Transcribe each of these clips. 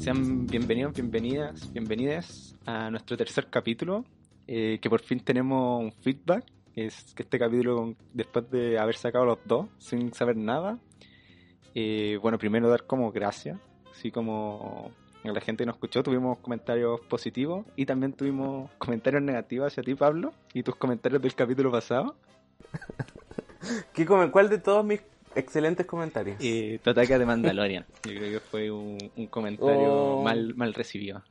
Sean bienvenidos, bienvenidas, bienvenidas a nuestro tercer capítulo, eh, que por fin tenemos un feedback, es que este capítulo, después de haber sacado los dos, sin saber nada, eh, bueno, primero dar como gracias, así como la gente nos escuchó, tuvimos comentarios positivos y también tuvimos comentarios negativos hacia ti, Pablo, y tus comentarios del capítulo pasado. ¿Qué ¿Cuál de todos mis excelentes comentarios? Eh, tu ataque de Mandalorian, yo creo que fue un, un comentario Oh. mal, mal recibido.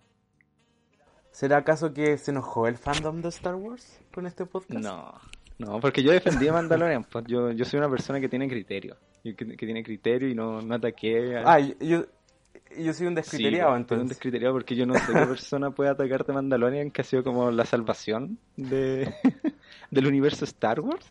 ¿Será acaso que se enojó el fandom de Star Wars con este podcast? No, no, porque yo defendí a Mandalorian, pues yo, yo soy una persona que tiene criterio, que, que tiene criterio y no, no ataqué a... Ah, yo, yo, soy un Sí, descriteriado, pues, soy un entonces. descriteriado porque yo no sé qué persona puede atacarte Mandalorian que ha sido como la salvación de del universo Star Wars.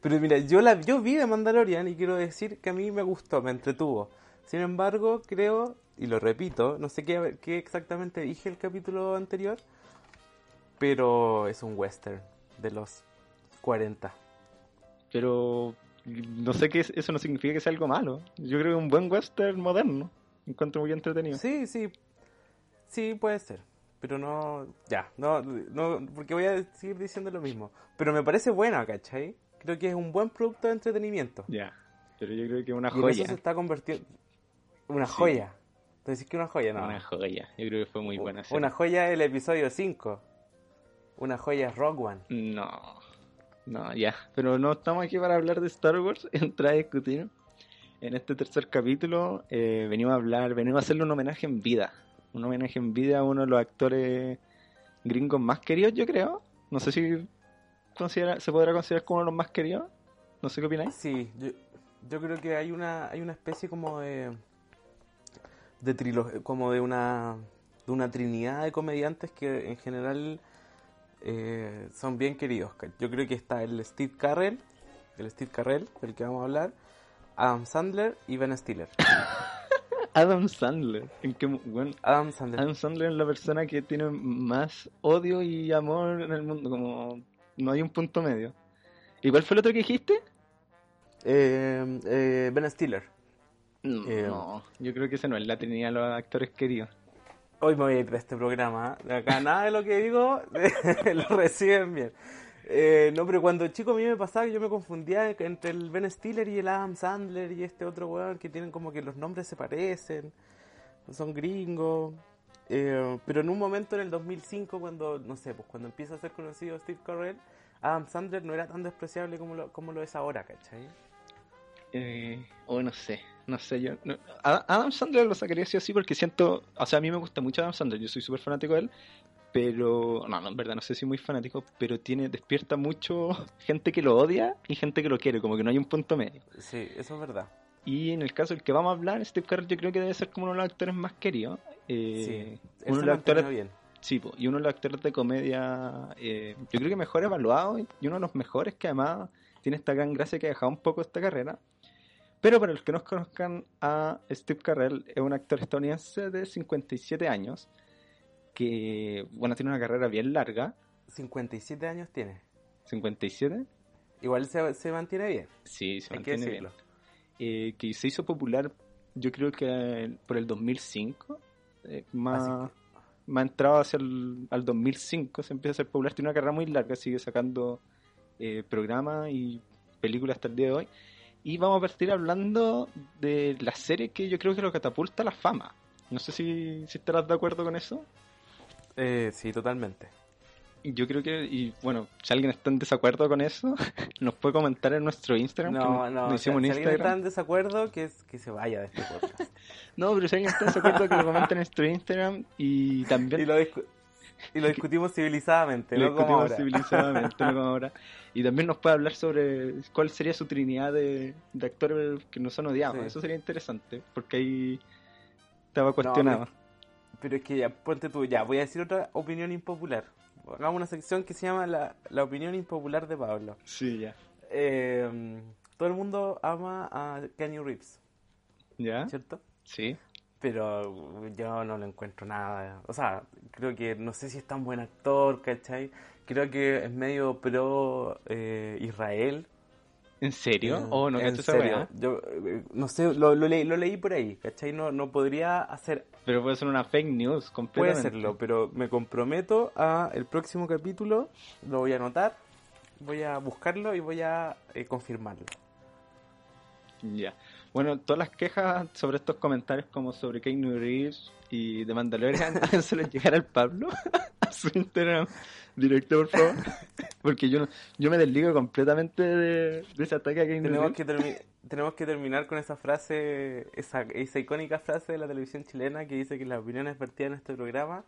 Pero mira, yo la yo vi de Mandalorian y quiero decir que a mí me gustó, me entretuvo. Sin embargo, creo, y lo repito, no sé qué, qué exactamente dije el capítulo anterior, pero es un western de los 40. Pero no sé que eso no significa que sea algo malo. Yo creo que es un buen western moderno. Encuentro muy entretenido. Sí, sí, sí puede ser. Pero no, ya, no, no, porque voy a seguir diciendo lo mismo. Pero me parece buena, ¿cachai? Creo que es un buen producto de entretenimiento. Ya. Pero yo creo que una Y en eso joya. se está convirtiendo... Una Sí. joya. ¿Tú decís que una joya? No. Una joya. Yo creo que fue muy buena. serie. Una joya es el episodio 5. Una joya es Rock One. No, no, ya. Pero no estamos aquí para hablar de Star Wars, entrar a discutir. En este tercer capítulo eh, venimos a hablar, venimos a hacerle un homenaje en vida. Un homenaje en vida a uno de los actores gringos más queridos, yo creo. No sé si considera, se podrá considerar como uno de los más queridos. No sé qué opináis. Sí, yo, yo creo que hay una, hay una especie como de... De trilogía, como de una, de una trinidad de comediantes que en general eh, son bien queridos. Yo creo que está el Steve Carrell, el Steve Carrell, del que vamos a hablar, Adam Sandler y Ben Stiller. Adam Sandler. ¿En qué, bueno, Adam Sandler. Adam Sandler es la persona que tiene más odio y amor en el mundo. Como no hay un punto medio. ¿Y cuál fue el otro que dijiste? Eh, eh, ben Stiller. No, Eh, yo creo que ese no es la trinidad de los actores queridos. Hoy me voy a ir de este programa. De acá nada de lo que digo lo reciben bien. Eh, no, pero cuando chico a mí me pasaba que yo me confundía entre el Ben Stiller y el Adam Sandler y este otro weón que tienen como que los nombres se parecen, son gringos. Eh, pero en un momento en el 2005, cuando, no sé, pues cuando empieza a ser conocido Steve Carell, Adam Sandler no era tan despreciable como lo, como lo es ahora, ¿cachai? Eh, o no sé, no sé yo. no- Adam Sandler lo sacaría sí o sí porque siento. O sea, a mí me gusta mucho Adam Sandler, yo soy súper fanático de él. Pero, no, no, en verdad, no sé si muy fanático, pero tiene, despierta mucho gente que lo odia y gente que lo quiere, como que no hay un punto medio. Sí, eso es verdad. Y en el caso del que vamos a hablar, Steve Carell yo creo que debe ser como uno de los actores más queridos. Eh, sí, él uno de los actores bien. Sí, y uno de los actores de comedia, eh, yo creo que mejor evaluado y uno de los mejores que además tiene esta gran gracia que ha dejado un poco esta carrera. Pero para los que no conozcan a Steve Carell, es un actor estadounidense de 57 años que, bueno, tiene una carrera bien larga. 57 años tiene. ¿57? Igual se, se mantiene bien, Sí, se hay que mantiene bien. Eh, que se hizo popular, yo creo que por el 2005, eh, más, más entrado hacia el al 2005, se empieza a ser popular. Tiene una carrera muy larga, sigue sacando eh, programas y películas hasta el día de hoy. Y vamos a partir hablando de la serie que yo creo que lo catapulta a la fama. No sé si, si estarás de acuerdo con eso. Eh, sí, totalmente. Yo creo que, y bueno, si alguien está en desacuerdo con eso, nos puede comentar en nuestro Instagram. que No, no, si, hicimos si en alguien está en desacuerdo, que, es- que se vaya de este podcast. No, pero si alguien está en desacuerdo, que lo comente en nuestro Instagram y también y, lo discu- y lo discutimos civilizadamente, lo no como discutimos ahora. civilizadamente, no como ahora. Y también nos puede hablar sobre cuál sería su trinidad de, de actores que no son odiados. Sí. Eso sería interesante, porque ahí estaba cuestionado. Pero es que ya, ponte tú, ya, voy a decir otra opinión impopular. Hagamos una sección que se llama la, la opinión impopular de Pablo. Sí, ya. Eh, todo el mundo ama a Kenny Reeves, ¿Ya? ¿cierto? Sí. Pero yo no lo encuentro nada. O sea, creo que no sé si es tan buen actor, ¿cachai? Creo que es medio pro eh, Israel. ¿En serio? Eh, oh, no en esa serio. Yo eh, no sé, lo, lo leí, lo leí por ahí, ¿cachai? No, no podría hacer, Pero puede ser una fake news puede completamente. serlo, pero me comprometo a el próximo capítulo, lo voy a anotar, voy a buscarlo y voy a eh, confirmarlo. Ya. Bueno, todas las quejas sobre estos comentarios como sobre Keanu Reeves y de Mandalorian, háganselo llegar al Pablo a su Instagram directo, por favor. Porque yo no, yo me desligo completamente de, de ese ataque a Keanu Tenemos Reeves. que, tenemos que terminar con esa frase, esa, esa icónica frase de la televisión chilena que dice que las opiniones vertidas en este programa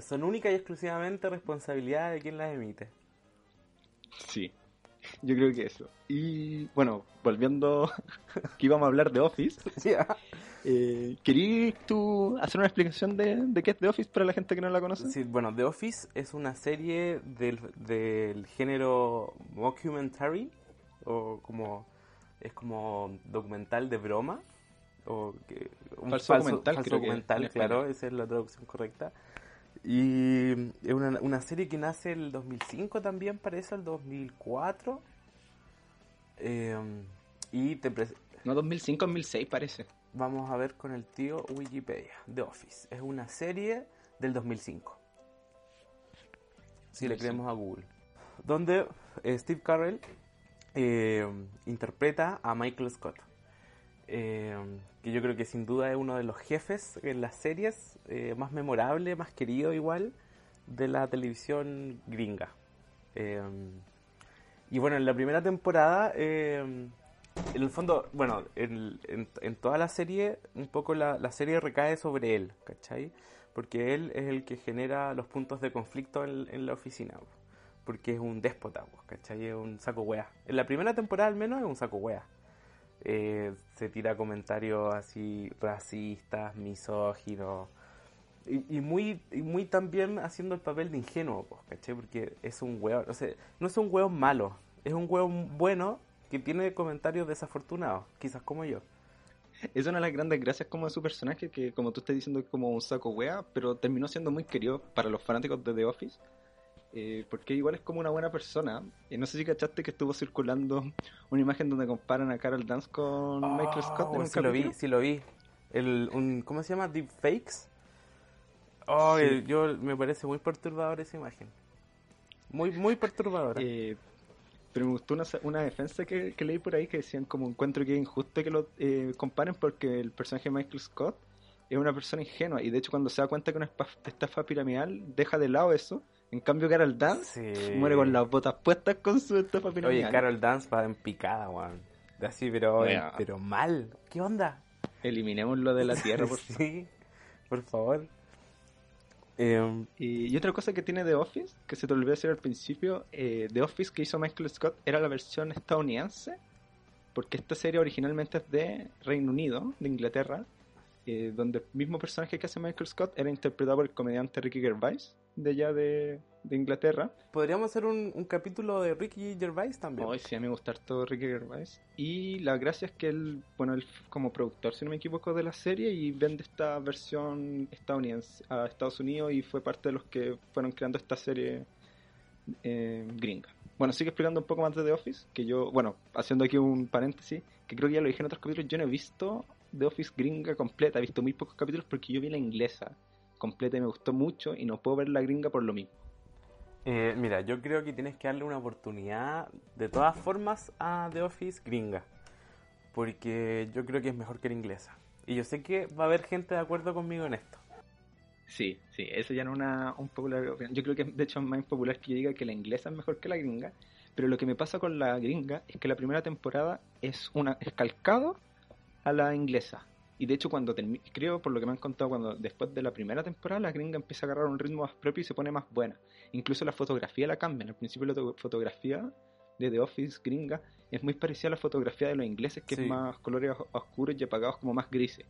son única y exclusivamente responsabilidad de quien las emite. Sí, yo creo que eso. Y bueno, volviendo que íbamos a hablar de Office, eh, ¿querías tú hacer una explicación de, de qué es The Office para la gente que no la conoce? Sí, bueno, The Office es una serie del, del género mockumentary, o como es como documental de broma, o que, un Falso documental, falso creo que documental, en español. claro, esa es la traducción correcta. Y es una, una serie que nace el 2005 también, parece, el 2004. Eh, y te No, 2005, 2006 parece. vamos a ver con el tío Wikipedia. The Office es una serie del 2005. Si le 2005. creemos a Google. Donde eh, Steve Carell eh, interpreta a Michael Scott. Eh, que yo creo que sin duda es uno de los jefes en las series eh, más memorable, más querido igual, de la televisión gringa. Eh, y bueno, en la primera temporada, eh, en el fondo, bueno, en, en- en toda la serie, un poco la, la serie recae sobre él, ¿cachai? Porque él es el que genera los puntos de conflicto en, en la oficina, po. porque es un déspota, po, ¿cachai? Es un saco wea. En la primera temporada al menos es un saco wea. Eh, se tira comentarios así racistas, misóginos. Y, muy y muy también haciendo el papel de ingenuo, pues. Porque es un hueón, o sea, no es un hueón malo, es un hueón bueno que tiene comentarios desafortunados, quizás como yo. Es una de las grandes gracias como de su personaje, que como tú estás diciendo es como un saco wea, pero terminó siendo muy querido para los fanáticos de The Office, eh, porque igual es como una buena persona. Y no sé si cachaste que estuvo circulando una imagen donde comparan a Carol Dance con Michael Scott en un Oh, sí lo vi, capítulo. sí lo vi. El, un, ¿Cómo se llama? Deepfakes. Oh, Sí. eh, yo me parece muy perturbadora esa imagen. Muy, muy perturbadora. Eh, pero me gustó una, una defensa que, que leí por ahí que decían como encuentro que es injusto que lo eh, comparen porque el personaje de Michael Scott es una persona ingenua y de hecho cuando se da cuenta que una estafa piramidal deja de lado eso. En cambio Carol Dance Sí. muere con las botas puestas con su estafa piramidal. Oye, Carol Dance va en picada, weón. Así, pero, Wea. pero mal. ¿Qué onda? Eliminémoslo de la tierra, por favor. sí, por favor. Eh, Y, y otra cosa que tiene The Office, que se te olvidó decir al principio, eh, The Office que hizo Michael Scott era la versión estadounidense, porque esta serie originalmente es de Reino Unido, de Inglaterra, eh, donde el mismo personaje que hace Michael Scott era interpretado por el comediante Ricky Gervais, de allá de, de Inglaterra. Podríamos hacer un, un capítulo de Ricky Gervais también. Hoy sí, a mí me gusta todo Ricky Gervais. Y la gracia es que él, bueno, él como productor, si no me equivoco, de la serie y vende esta versión estadounidense a Estados Unidos y fue parte de los que fueron creando esta serie eh, gringa. Bueno, sigue explicando un poco más de The Office, que yo, bueno, haciendo aquí un paréntesis, que creo que ya lo dije en otros capítulos, yo no he visto The Office gringa completa, he visto muy pocos capítulos porque yo vi la inglesa completa y me gustó mucho y no puedo ver la gringa por lo mismo. Eh, mira, yo creo que tienes que darle una oportunidad de todas formas a The Office gringa. Porque yo creo que es mejor que la inglesa. Y yo sé que va a haber gente de acuerdo conmigo en esto. Sí, sí, eso ya no es una un popular opinión. Yo creo que de hecho es más impopular que yo diga que la inglesa es mejor que la gringa. Pero lo que me pasa con la gringa es que la primera temporada es una es calcado a la inglesa. Y de hecho cuando creo por lo que me han contado cuando después de la primera temporada la gringa empieza a agarrar un ritmo más propio y se pone más buena. Incluso la fotografía la cambian. Al principio la to- fotografía de The Office gringa es muy parecida a la fotografía de los ingleses que Sí. es más colores os- oscuros y apagados como más grises.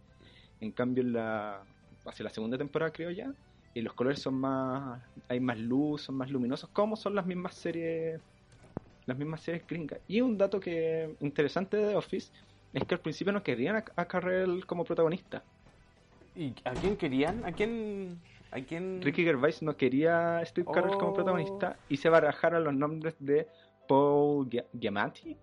En cambio en la hacia la segunda temporada creo ya y los colores son más hay más luz son más luminosos como son las mismas series las mismas series gringas y un dato que interesante de The Office es que al principio no querían a, a Carrell como protagonista ¿Y a quién querían? ¿A quién? ¿A quién? Ricky Gervais no quería a Steve Carell como Oh. protagonista y se barajaron los nombres de Paul Gia- Giamatti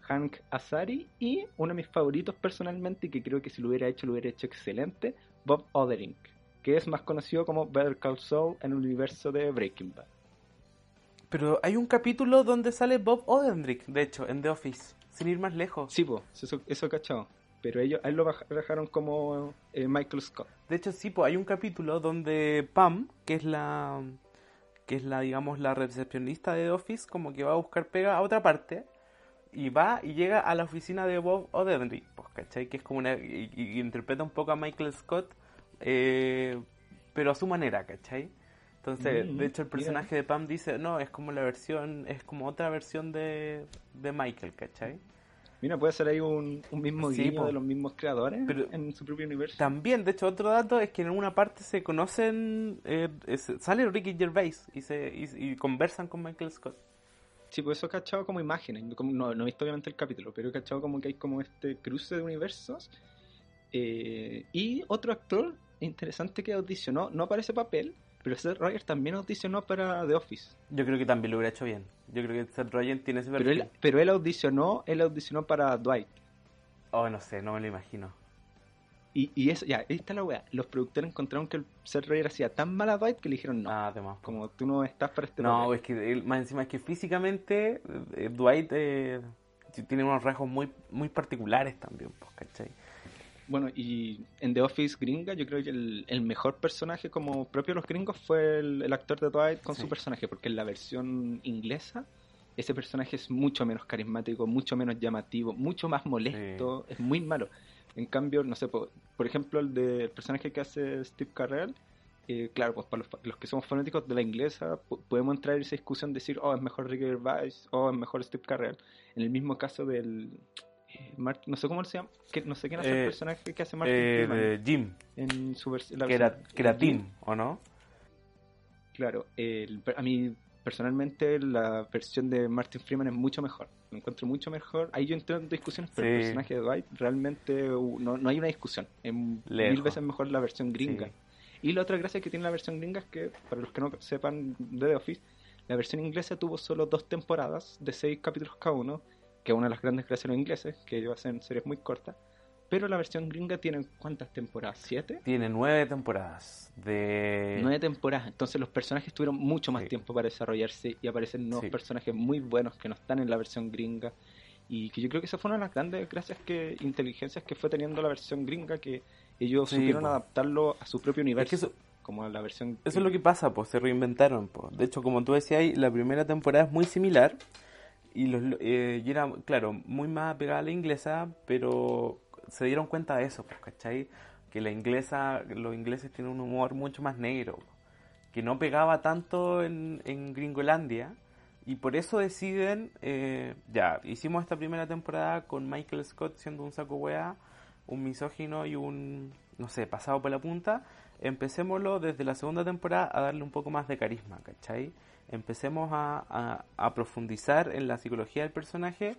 Hank Azari y uno de mis favoritos personalmente, y que creo que si lo hubiera hecho, lo hubiera hecho excelente, Bob Odenkirk, que es más conocido como Better Call Saul en el universo de Breaking Bad. Pero hay un capítulo donde sale Bob Odenkirk, de hecho, en The Office, sin ir más lejos. Sí, pues, eso, eso cachado. Pero ellos, a él lo dejaron como eh, Michael Scott. De hecho, sí, pues hay un capítulo donde Pam, que es la que es la, digamos, la recepcionista de The Office, como que va a buscar pega a otra parte y va y llega a la oficina de Bob Odenkirk, pues, ¿cachai? Que es como una... Y, interpreta un poco a Michael Scott, eh, pero a su manera, ¿cachai? Entonces, Mm, de hecho, el mira. personaje de Pam dice, no, es como la versión, es como otra versión de, de Michael, ¿cachai? Mira, puede ser ahí un, un mismo Sí, guiño de los mismos creadores Pero- en su propio universo. También, de hecho, otro dato es que en una parte se conocen, eh, es- sale Ricky Gervais y, se, y, y conversan con Michael Scott. Sí, pues eso he cachado como imágenes. Como- no, no he visto obviamente el capítulo, pero he cachado como que hay como este cruce de universos. Eh, y otro actor interesante que audicionó, no para ese papel, pero Seth Rogen también audicionó para The Office. Yo creo que también lo hubiera hecho bien. Yo creo que Seth Rogen tiene ese Pero perfil. él, pero él audicionó, él audicionó para Dwight. Oh, no sé, no me lo imagino. Y, y eso, ya, ahí está la wea. Los productores encontraron que el Seth Rogen hacía tan mal a Dwight que le dijeron no. Ah, además. Como tú no estás para este No, papel". es que él- más encima es que físicamente eh, Dwight eh, tiene unos rasgos muy muy particulares también, pues, ¿cachai? Bueno, y en The Office gringa, yo creo que el, el mejor personaje como propio de los gringos fue el, el actor de Dwight con Sí. su personaje, porque en la versión inglesa ese personaje es mucho menos carismático, mucho menos llamativo, mucho más molesto, es muy malo. En cambio, no sé, por, por ejemplo, el del personaje que hace Steve Carell, eh, claro, pues para los, los que somos fanáticos de la inglesa, po- podemos entrar en esa discusión de decir, oh, es mejor Ricky Gervais, o es mejor Steve Carell. En el mismo caso del... eh, no sé cómo se llama, que, no sé quién hace Eh, el personaje que hace Martin Eh, Jim, en su la. Tim, ¿o no? Claro, el- a mí personalmente la versión de Martin Freeman es mucho mejor. Lo encuentro mucho mejor. Ahí yo entré en discusiones, pero el personaje de Dwight realmente uh, no, no hay una discusión. Es mil veces mejor la versión gringa. Sí. Y la otra gracia que tiene la versión gringa es que, para los que no sepan de The Office, la versión inglesa tuvo solo dos temporadas de seis capítulos cada uno, que es una de las grandes los ingleses, que ellos hacen series muy cortas. Pero la versión gringa tiene ¿cuántas temporadas? ¿Siete? Tiene nueve temporadas de... Nueve temporadas, entonces los personajes tuvieron mucho más Sí. tiempo para desarrollarse y aparecen nuevos Sí. personajes muy buenos que no están en la versión gringa y que yo creo que esa fue una de las grandes gracias que inteligencias que fue teniendo la versión gringa que ellos Sí, supieron adaptarlo a su propio universo Es que eso, como la versión eso es lo que pasa, pues se reinventaron. Pues. De hecho, como tú decías, la primera temporada es muy similar y, los, eh, era, claro, muy más pegada a la inglesa, pero se dieron cuenta de eso, pues, ¿cachai? Que la inglesa, los ingleses tienen un humor mucho más negro, que no pegaba tanto en, en Gringolandia. Y por eso deciden, eh, ya, hicimos esta primera temporada con Michael Scott siendo un saco wea, un misógino y un, no sé, pasado por la punta. Empecémoslo desde la segunda temporada a darle un poco más de carisma, ¿cachai? Empecemos a, a- a profundizar en la psicología del personaje,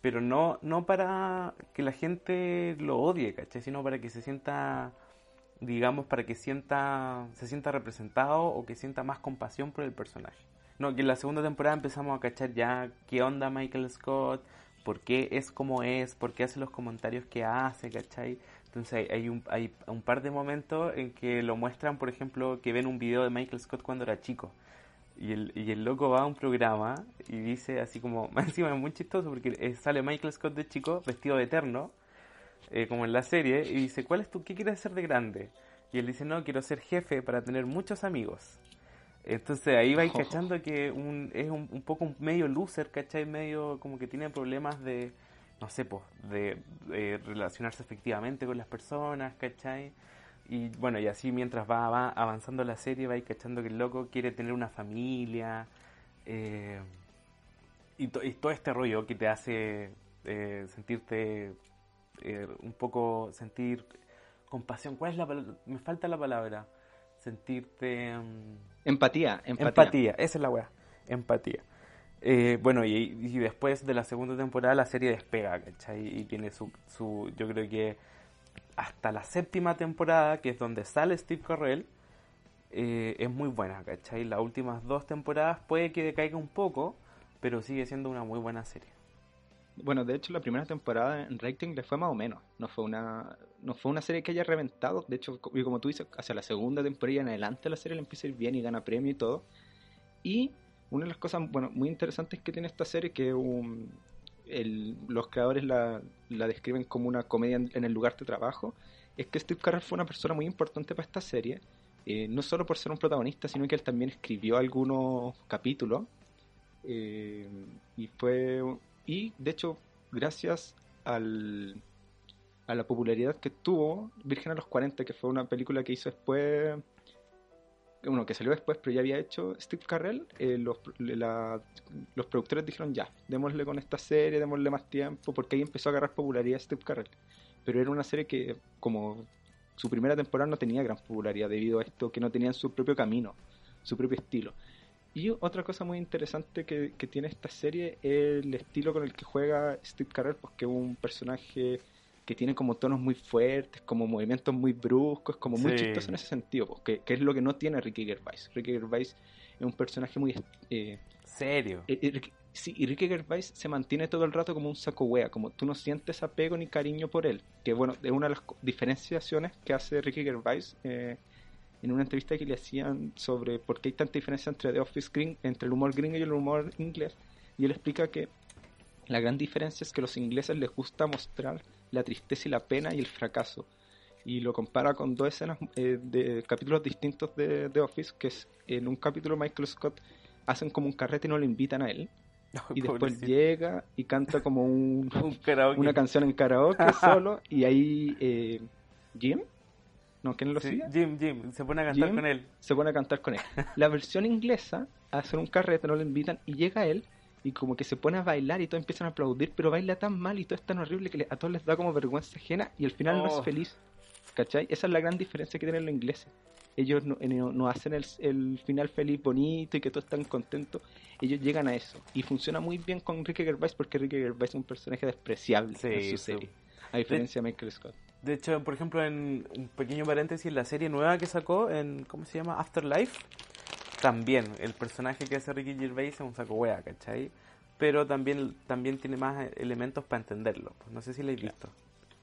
pero no, no para que la gente lo odie, ¿cachai? Sino para que se sienta, digamos, para que sienta, se sienta representado o que sienta más compasión por el personaje. No, que en la segunda temporada empezamos a cachar ya qué onda Michael Scott, por qué es como es, por qué hace los comentarios que hace, ¿cachai? Entonces hay, un, hay un par de momentos en que lo muestran, por ejemplo, que ven un video de Michael Scott cuando era chico. Y el, y el loco va a un programa y dice así como, encima es muy chistoso porque eh, sale Michael Scott de chico vestido de eterno, eh, como en la serie, y dice, ¿cuál es tu, qué quieres ser de grande? Y él dice, no, quiero ser jefe para tener muchos amigos. Entonces ahí vais Oh. cachando que un, es un, un poco un medio loser, ¿cachai? Medio como que tiene problemas de, no sé, pues, de, de relacionarse efectivamente con las personas, ¿cachai? Y bueno, y así mientras va, va avanzando la serie, vais cachando que el loco quiere tener una familia. eh, y, to- y todo este rollo que te hace eh, sentirte eh, un poco, sentir compasión. ¿Cuál es la palabra? Me falta la palabra. Sentirte... mm, empatía, empatía. Empatía, esa es la weá. Empatía. Eh, bueno, y, y después de la segunda temporada la serie despega, ¿cachai? Y tiene su, su. Yo creo que hasta la séptima temporada, que es donde sale Steve Carell, eh, es muy buena, ¿cachai? Las últimas dos temporadas puede que decaiga un poco, pero sigue siendo una muy buena serie. Bueno, de hecho la primera temporada en rating le fue más o menos. No fue una no fue una serie que haya reventado. De hecho, y como tú dices, hacia la segunda temporada en adelante la serie le empieza a ir bien y gana premio y todo. Y una de las cosas bueno, muy interesantes que tiene esta serie que un, el, los creadores la, la, describen como una comedia en, el lugar de trabajo es que Steve Carell fue una persona muy importante para esta serie. Eh, no solo por ser un protagonista, sino que él también escribió algunos capítulos. Eh, y fue y de hecho, gracias al, a la popularidad que tuvo Virgen a los 40, que fue una película que hizo después, bueno, que salió después, pero ya había hecho Steve Carell, eh, los, los productores dijeron ya, démosle con esta serie, démosle más tiempo, porque ahí empezó a agarrar popularidad Steve Carell. Pero era una serie que, como su primera temporada no tenía gran popularidad debido a esto, que no tenían su propio camino, su propio estilo. Y otra cosa muy interesante que, que, tiene esta serie es el estilo con el que juega Steve Carell, porque es un personaje que tiene como tonos muy fuertes, como movimientos muy bruscos, como muy sí. chistoso en ese sentido, porque que es lo que no tiene Ricky Gervais. Ricky Gervais es un personaje muy... Eh, ¿Serio? Eh, eh, sí, y Ricky Gervais se mantiene todo el rato como un saco wea, como tú no sientes apego ni cariño por él, que bueno, es una de las diferenciaciones que hace Ricky Gervais eh, en una entrevista que le hacían sobre por qué hay tanta diferencia entre The Office Green, entre el humor gringo y el humor inglés. Y él explica que la gran diferencia es que a los ingleses les gusta mostrar la tristeza y la pena y el fracaso. Y lo compara con dos escenas eh, de capítulos distintos de The Office, que es en un capítulo Michael Scott hacen como un carrete y no lo invitan a él. y después pobrecito. llega y canta como un, un una canción en karaoke solo. Y ahí eh, Jim ¿No? ¿Quién lo sí, sigue? Jim, Jim, se pone a cantar Jim con él. Se pone a cantar con él. La versión inglesa, hacen un carrete, no lo invitan, y llega él, y como que se pone a bailar y todos empiezan a aplaudir, pero baila tan mal y todo es tan horrible que a todos les da como vergüenza ajena y al final oh. no es feliz. ¿Cachai? Esa es la gran diferencia que tienen los ingleses. Ellos no, no, no hacen el, el, final feliz, bonito y que todos están contentos. Ellos llegan a eso. Y funciona muy bien con Ricky Gervais porque Ricky Gervais es un personaje despreciable sí, en su serie. A diferencia de Michael Scott. De hecho, por ejemplo, en un pequeño paréntesis, la serie nueva que sacó, en ¿cómo se llama? Afterlife, también el personaje que hace Ricky Gervais es un saco wea, ¿cachai? Pero también, también tiene más elementos para entenderlo. No sé si lo habéis visto.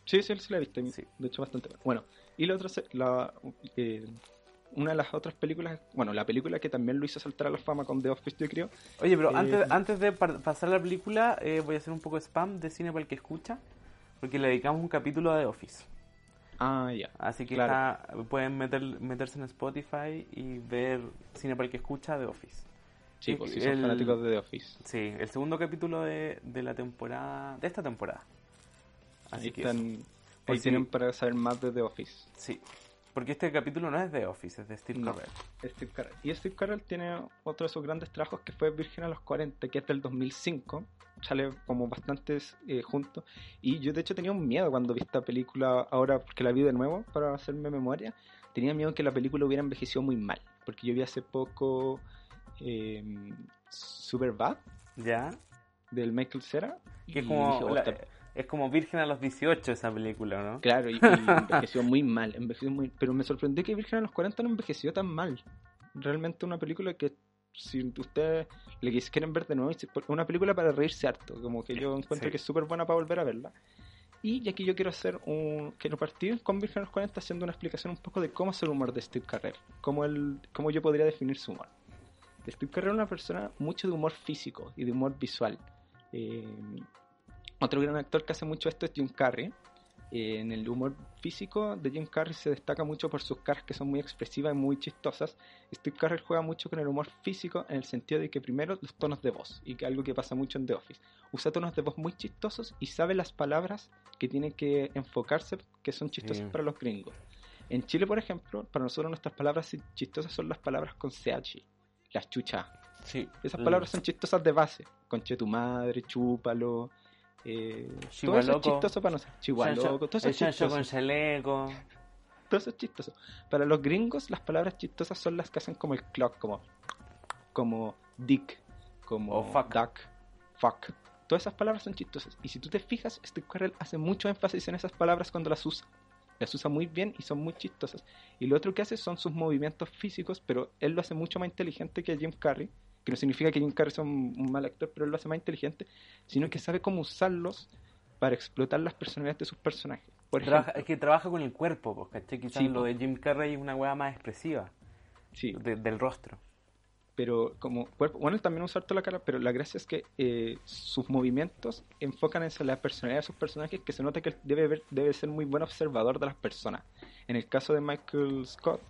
Sí, sí, sí la he visto. Sí. De hecho, bastante bueno. Y la otra, la, eh, una de las otras películas, bueno, la película que también lo hizo saltar a la fama con The Office, yo creo. Oye, pero eh, antes, antes de pasar a la película, eh, voy a hacer un poco de spam de cine para el que escucha. Porque le dedicamos un capítulo a The Office. Ah, ya. Así que claro. está, pueden meter, meterse en Spotify y ver cine para el que escucha The Office. Sí, pues sí, son el, fanáticos de The Office. Sí, el segundo capítulo de, de la temporada, de esta temporada. Así ahí que están, ahí sí. tienen para saber más de The Office. Sí, porque este capítulo no es de Office, es de Steve no, Carell. Steve Carell. Y Steve Carell tiene otro de sus grandes trabajos que fue Virgen a los 40, que es del 2005. Sale como bastantes eh, juntos. Y yo de hecho tenía un miedo cuando vi esta película ahora, porque la vi de nuevo para hacerme memoria. Tenía miedo que la película hubiera envejecido muy mal. Porque yo vi hace poco eh, Superbad. ¿Ya? Del Michael Cera. Que es como... Dije, oh, la, es como Virgen a los 18 esa película, ¿no? Claro, y, y envejeció muy mal, envejeció muy, pero me sorprendió que Virgen a los 40 no envejeció tan mal. Realmente una película que si ustedes le quieren ver de nuevo, es una película para reírse harto, como que yo encuentro sí. que es súper buena para volver a verla. Y aquí yo quiero hacer un. Quiero partir con Virgen a los 40 haciendo una explicación un poco de cómo es el humor de Steve Carell, cómo, el, cómo yo podría definir su humor. Steve Carell es una persona mucho de humor físico y de humor visual. Eh, otro gran actor que hace mucho esto es Jim Carrey. Eh, en el humor físico de Jim Carrey se destaca mucho por sus caras que son muy expresivas y muy chistosas. Steve Carrey juega mucho con el humor físico en el sentido de que primero los tonos de voz, y que algo que pasa mucho en The Office. Usa tonos de voz muy chistosos y sabe las palabras que tiene que enfocarse que son chistosas para los gringos. En Chile, por ejemplo, para nosotros nuestras palabras chistosas son las palabras con CH, las chuchas. Sí. Esas palabras son chistosas de base. Conche tu madre, chúpalo, eh, todo eso es chistoso para nosotros. Chihualoco, todo eso es chistoso. con chaleco. Todo eso es chistoso. Para los gringos, las palabras chistosas son las que hacen como el clock, como, como dick, como oh, fuck. duck, fuck. Todas esas palabras son chistosas. Y si tú te fijas, Steve Carell hace mucho énfasis en esas palabras cuando las usa. Las usa muy bien y son muy chistosas. Y lo otro que hace son sus movimientos físicos, pero él lo hace mucho más inteligente que Jim Carrey que no significa que Jim Carrey sea un, un mal actor, pero él lo hace más inteligente, sino que sabe cómo usarlos para explotar las personalidades de sus personajes. Por Trabaja- ejemplo, es que trabaja con el cuerpo, pues, ¿cachai? Quizás Sí, lo de Jim Carrey es una weá más expresiva sí, de- del rostro. pero como cuerpo, bueno, él también usa harto la cara, pero la gracia es que eh, sus movimientos enfocan en la personalidad de sus personajes, que se nota que él debe, ver, debe ser muy buen observador de las personas. En el caso de Michael Scott,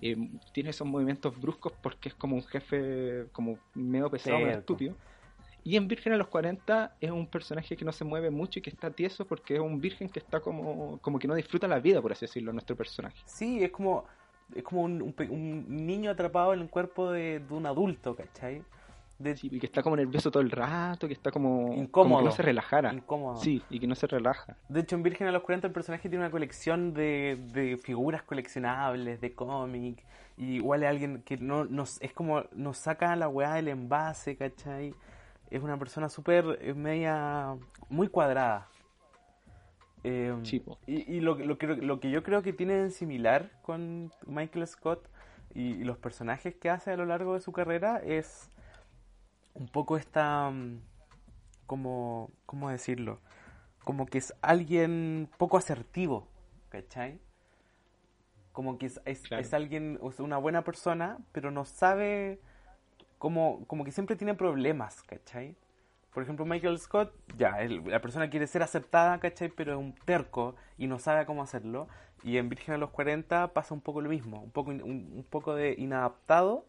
eh, tiene esos movimientos bruscos porque es como un jefe como medio pesado, medio estúpido. Y en Virgen a los 40 es un personaje que no se mueve mucho y que está tieso porque es un virgen que está como, como que no disfruta la vida, por así decirlo, nuestro personaje. Sí, es como, es como un, un un niño atrapado en el cuerpo de, de un adulto, ¿cachai? De, Sí, y que está como nervioso todo el rato, que está como, como Incómodo. que no se relajara. incómodo. Sí, y que no se relaja. De hecho, en Virgen a los 40 el personaje tiene una colección de, de figuras coleccionables, de cómics. Y igual es alguien que no nos, es como nos saca la weá del envase, ¿cachai? Es una persona súper eh, media, muy cuadrada. Eh, y y lo, lo, que, lo que yo creo que tiene en similar con Michael Scott y, y los personajes que hace a lo largo de su carrera es un poco esta, mm, como, ¿cómo decirlo? Como que es alguien poco asertivo, ¿cachai? Como que es, es, Claro. es alguien, o sea, una buena persona, pero no sabe, como, como que siempre tiene problemas, ¿cachai? Por ejemplo, Michael Scott, ya, él- la persona quiere ser aceptada, ¿cachai? Pero es un terco y no sabe cómo hacerlo. Y en Virgen a los 40 pasa un poco lo mismo, un poco, un poco de inadaptado,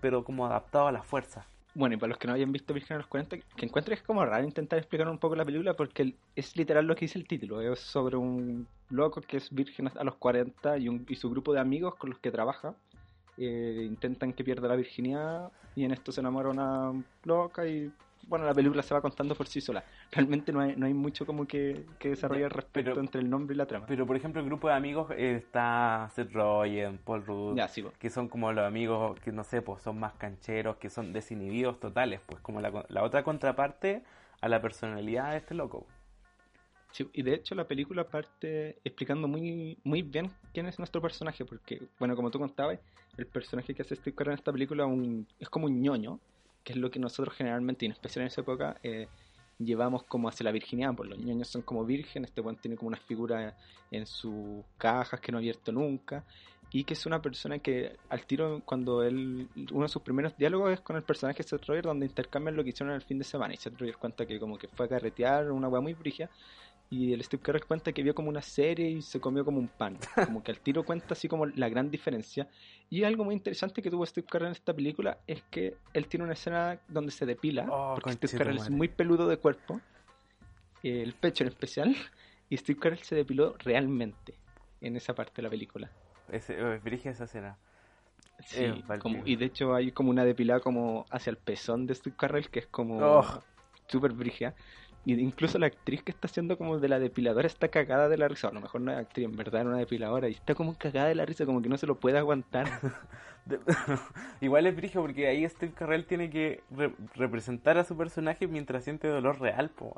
pero como adaptado a la fuerza. Bueno, y para los que no hayan visto Virgen a los 40, que encuentro que es como raro intentar explicar un poco la película porque es literal lo que dice el título. Es sobre un loco que es virgen a los 40 y, un- y su grupo de amigos con los que trabaja eh, intentan que pierda la virginidad y en esto se enamora una loca y bueno, la película se va contando por sí sola. Realmente no hay, no hay mucho como que, que desarrollar respecto Pero- entre el nombre y la trama. Pero, por ejemplo, el grupo de amigos eh, está Seth Rogen, Paul Rudd, ya, sí, po. que son como los amigos que, no sé, pues son más cancheros, que son desinhibidos totales, pues como la, la otra contraparte a la personalidad de este loco. Sí, y de hecho la película parte explicando muy, muy bien quién es nuestro personaje, porque, bueno, como tú contabas, el personaje que hace Steve Carell en esta película un- es como un ñoño, que es lo que nosotros generalmente, y en especial en esa época, eh, llevamos como hacia la virginidad, pues los ñoños son como virgen, este buen tiene como una figura en sus cajas que no ha abierto nunca, y que es una persona que al tiro, cuando él, uno de sus primeros diálogos es con el personaje Seth Rogen, donde intercambian lo que hicieron el fin de semana, y Seth Rogen cuenta que como que fue a carretear, una weá muy brigia, y el Steve Carell cuenta que vio como una serie y se comió como un pan. Como que al tiro cuenta así como la gran diferencia. Y algo muy interesante que tuvo Steve Carell en esta película es que él tiene una escena donde se depila. Oh, porque Steve. Carell es muy peludo de cuerpo. eh, el pecho en especial. Y Steve Carell se depiló realmente en esa parte de la película. Ese, eh, brígida esa escena. Sí, Eh, como- y de hecho hay como una depilada como hacia el pezón de Steve Carell que es como Oh. súper brígida. Y incluso la actriz que está haciendo como de la depiladora está cagada de la risa. A lo mejor no es actriz, en verdad era una depiladora. Y está como cagada de la risa, como que no se lo puede aguantar. Igual es brígido porque ahí Steve Carell tiene que re- representar a su personaje mientras siente dolor real, po.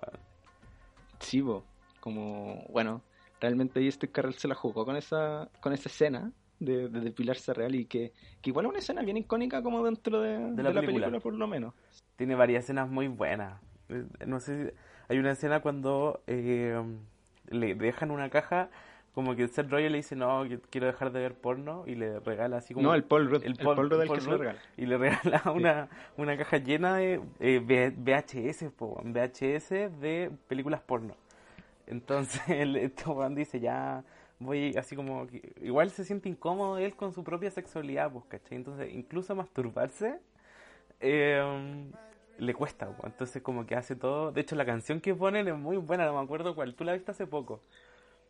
Sí, po. como, bueno, realmente ahí Steve Carell se la jugó con esa, con esa escena de, de depilarse real y que, que igual es una escena bien icónica como dentro de, de la la, película. película. por lo menos. Tiene varias escenas muy buenas. Eh, No sé si... Hay una escena cuando eh, le dejan una caja, como que Seth Rogen le dice, no, quiero dejar de ver porno, y le regala así como... No, el Paul Rudd, el el Paul- Paul, Rudd el Paul que se lo regala. y le regala una, una caja llena de eh, VHS, po, VHS de películas porno. Entonces el, este dice, ya voy así como... que- igual se siente incómodo él con su propia sexualidad, pues, ¿cachai? Entonces incluso masturbarse eh, le cuesta, po. entonces como que hace todo... De hecho la canción que ponen es muy buena, no me acuerdo cuál, tú la viste hace poco.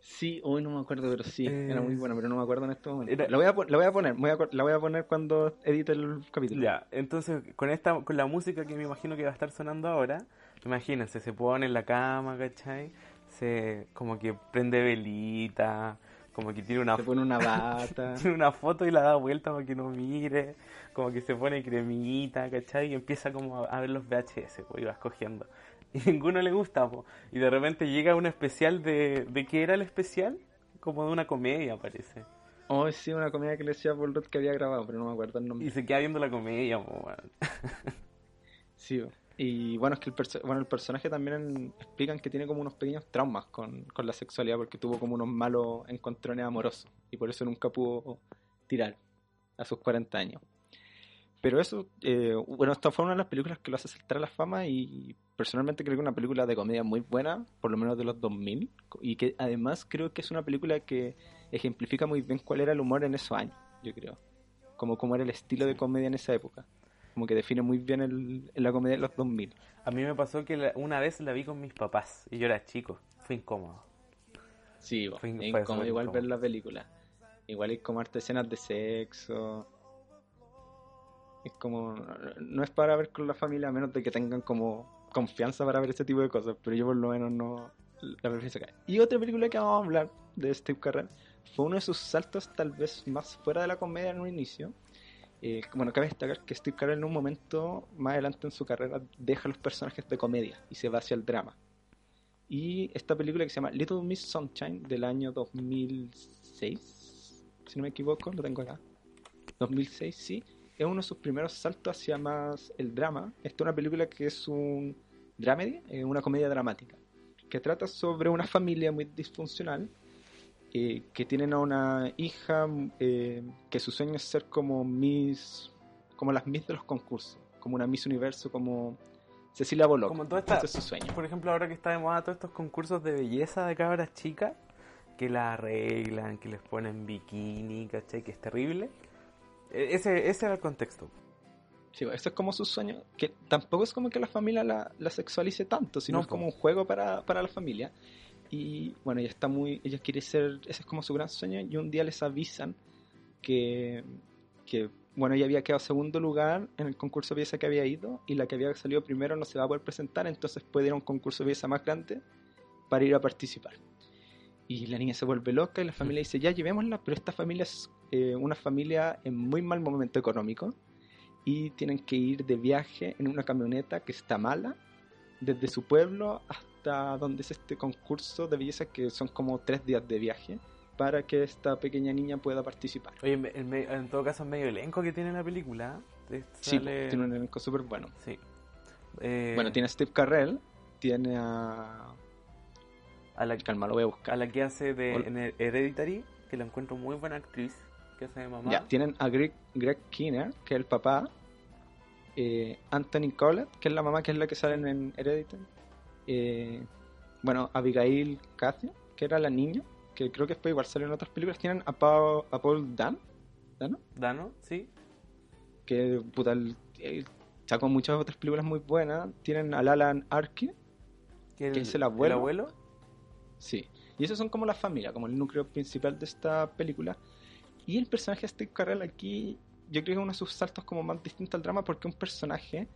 Sí, hoy no me acuerdo, pero sí, era muy Es- buena, pero no me acuerdo en este momento. Era- La, voy a, la voy a poner, voy a co- la voy a poner cuando edite el capítulo. Ya, entonces con esta, con la música que me imagino que va a estar sonando ahora, imagínense, se pone en la cama, ¿cachai? Se como que prende velita, como que tiene una Se pone una bata. tiene una foto y la da vuelta para que no mire, como que se pone cremita, ¿cachai? Y empieza como a, ver los VHS, pues, y va escogiendo. Y ninguno le gusta, po. Y de repente llega un especial de... ¿De qué era el especial? Como de una comedia, parece. Oh, sí, una comedia que le decía Paul Rudd que había grabado, pero no me acuerdo el nombre. Y se queda viendo la comedia, po, weón. Sí, bo. y bueno, es que el, perso- bueno, el personaje también explican que tiene como unos pequeños traumas con, con la sexualidad porque tuvo como unos malos encontrones amorosos y por eso nunca pudo tirar a sus 40 años. Pero eso, eh, bueno, esta fue una de las películas que lo hace saltar a la fama y personalmente creo que es una película de comedia muy buena, por lo menos de los 2000, y que además creo que es una película que ejemplifica muy bien cuál era el humor en esos años, yo creo. Como cómo era el estilo de comedia en esa época. Como que define muy bien el, la comedia de los 2000. A mí me pasó que la- una vez la vi con mis papás y yo era chico. Fue incómodo. Sí, Fue incómodo igual incómodo. ver la película. Igual hay como escenas de sexo. Es como. No es para ver con la familia, a menos de que tengan como confianza para ver ese tipo de cosas. Pero yo por lo menos no la prefiero sacar. Y otra película que vamos a hablar de Steve Carell fue uno de sus saltos tal vez más fuera de la comedia en un inicio. Eh, bueno, cabe destacar que Steve Carell en un momento más adelante en su carrera deja los personajes de comedia y se va hacia el drama. Y esta película que se llama Little Miss Sunshine del año 2006, si no me equivoco, lo tengo acá. 2006, sí. Es uno de sus primeros saltos hacia más el drama. Esta es una película que es un dramedy, eh, una comedia dramática, que trata sobre una familia muy disfuncional eh, que tienen a una hija eh, que su sueño es ser como Miss, como las Miss de los concursos, como una Miss Universo, como Cecilia Bollock. Como toda esta- Ese es su sueño. Por ejemplo, ahora que está de moda todos estos concursos de belleza de cabras chicas, que la arreglan, que les ponen bikini, ¿cachai? Que es terrible. E- Ese, ese era el contexto. Sí, eso es como su sueño, que tampoco es como que la familia la, la sexualice tanto, sino No, es como un juego para, para la familia. Y bueno, ella está muy, ella quiere ser, ese es como su gran sueño, y un día les avisan que, que bueno, ella había quedado segundo lugar en el concurso de belleza que había ido, y la que había salido primero no se va a poder presentar, entonces puede ir a un concurso de belleza más grande para ir a participar. Y la niña se vuelve loca y la familia dice, ya llevémosla, pero esta familia es eh, una familia en muy mal momento económico y tienen que ir de viaje en una camioneta que está mala desde su pueblo hasta donde es este concurso de belleza que son como tres días de viaje para que esta pequeña niña pueda participar. Oye, en, en me- en todo caso, es medio elenco que tiene la película. Sí, tiene un elenco súper bueno. Sí. Eh, Bueno, tiene a Steve Carrell, tiene a... a la, Calma, lo voy a a buscar. la que hace de en Hereditary, que la encuentro muy buena actriz, que hace de mamá. Ya, tienen a Greg, Greg Kinnear, que es el papá, eh, Anthony Collett, que es la mamá, que es la que sale en Hereditary, eh, bueno, Abigail Cathia, que era la niña, que creo que después igual salió en otras películas, tienen a Paul, a Paul Dan, ¿Dano? Dano, sí. que puta, el- él sacó muchas otras películas muy buenas, tienen a Alan Arkin, Que ¿Que es el abuelo? El abuelo. Sí. Y esos son como la familia, como el núcleo principal de esta película. Y el personaje de Steve Carell aquí, yo creo que es uno de sus saltos como más distinto al drama porque un personaje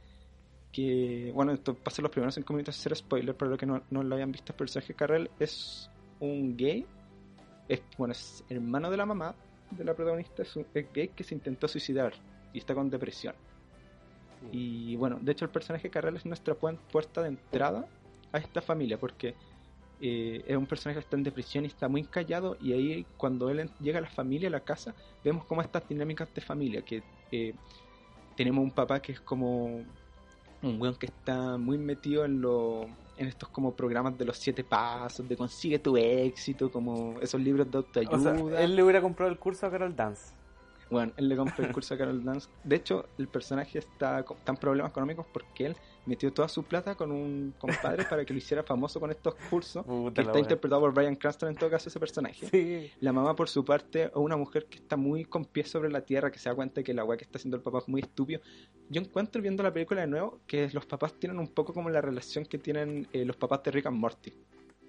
que, bueno, esto pasa en los primeros cinco minutos de ser spoiler, para los que no, no lo hayan visto, el personaje de Carell es un gay, es, bueno, es hermano de la mamá de la protagonista, es, un, es gay que se intentó suicidar y está con depresión. Y bueno, de hecho el personaje de Carrell es nuestra puerta de entrada a esta familia, porque eh, es un personaje que está en depresión y está muy callado, y ahí cuando él llega a la familia, a la casa, vemos como estas dinámicas de familia, que eh, tenemos un papá que es como un weón que está muy metido en lo en estos como programas de los siete pasos, de consigue tu éxito, como esos libros de O autoayuda. sea, él le hubiera comprado el curso a Carol Dance. Bueno, él le compró el curso a Carol Dance. De hecho, el personaje está con tan problemas económicos porque él metió toda su plata con un compadre para que lo hiciera famoso con estos cursos. Puta que está interpretado por Brian Cranston en todo caso ese personaje. Sí. La mamá, por su parte, es una mujer que está muy con pies sobre la tierra, que se da cuenta que la weá que está haciendo el papá es muy estúpido. Yo encuentro viendo la película de nuevo que los papás tienen un poco como la relación que tienen eh, los papás de Rick and Morty.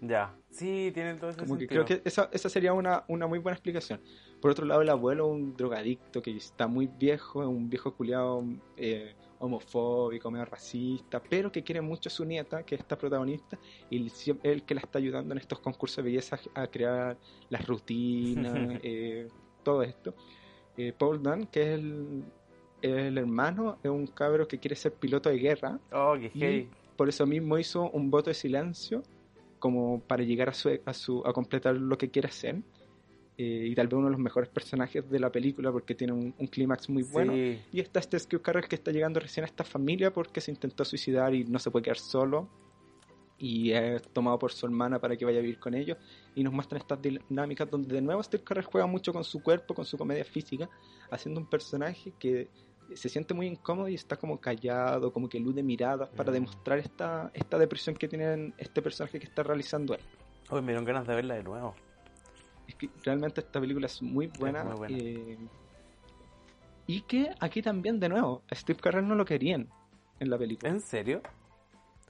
Ya. Sí, tiene todo ese Como que creo que esa, esa sería una, una muy buena explicación. Por otro lado, el abuelo un drogadicto que está muy viejo, es un viejo culiado eh, homofóbico, medio racista, pero que quiere mucho a su nieta, que es esta protagonista, y el que la está ayudando en estos concursos de belleza a crear las rutinas, eh, todo esto. Eh, Paul Dunn, que es el, el hermano, es un cabro que quiere ser piloto de guerra, Oh, y por eso mismo hizo un voto de silencio como para llegar a su, a su a completar lo que quiere hacer eh, y tal vez uno de los mejores personajes de la película porque tiene un, un clímax muy bueno. Sí. Y está este Steve Carell que está llegando recién a esta familia porque se intentó suicidar y no se puede quedar solo. Y es tomado por su hermana para que vaya a vivir con ellos. Y nos muestran estas dinámicas donde de nuevo Steve Carell juega mucho con su cuerpo, con su comedia física, haciendo un personaje que se siente muy incómodo y está como callado, como que elude miradas para Mm. demostrar esta, esta depresión que tiene este personaje que está realizando él. Hoy me dieron ganas de verla de nuevo. Es que realmente esta película es muy buena. muy buena. eh, y que aquí también, de nuevo, a Steve Carell no lo querían en la película. ¿En serio?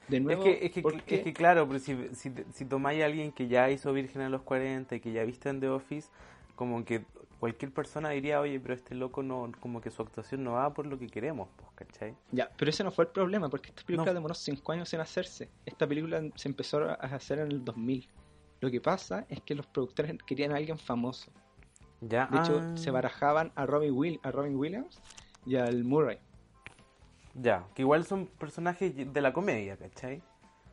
De Es nuevo, que, es, que, porque- es que claro, pero si, si, si tomáis a alguien que ya hizo Virgen a los 40 y que ya viste en The Office, como que cualquier persona diría, oye, pero este loco no, como que su actuación no va por lo que queremos, pues, ¿cachai? Ya, pero ese no fue el problema, porque esta película No. demoró 5 años en hacerse. Esta película se empezó a hacer en el 2000. Lo que pasa es que los productores querían a alguien famoso. Ya, De hecho, ah, se barajaban a Robin, Will, a Robin Williams y al Murray. Ya, que igual son personajes de la comedia, ¿cachai?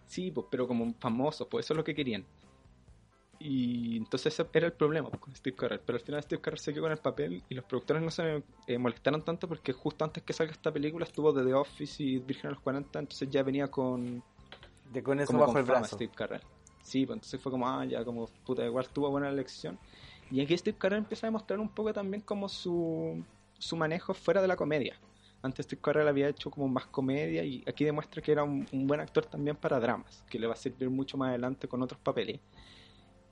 Sí, pues, pero como famosos, pues eso es lo que querían. Y entonces ese era el problema pues, con Steve Carell. Pero al final Steve Carell se quedó con el papel y los productores no se eh, molestaron tanto porque justo antes que salga esta película estuvo de The Office y Virgen a los 40, entonces ya venía con, De con eso como bajo con el brazo. Steve Carell. Sí, pues entonces fue como, ah, ya, como, puta, igual tuvo buena elección. Y aquí Steve Carell empieza a demostrar un poco también como su, su manejo fuera de la comedia. Antes Steve Carell había hecho como más comedia y aquí demuestra que era un, un buen actor también para dramas, que le va a servir mucho más adelante con otros papeles.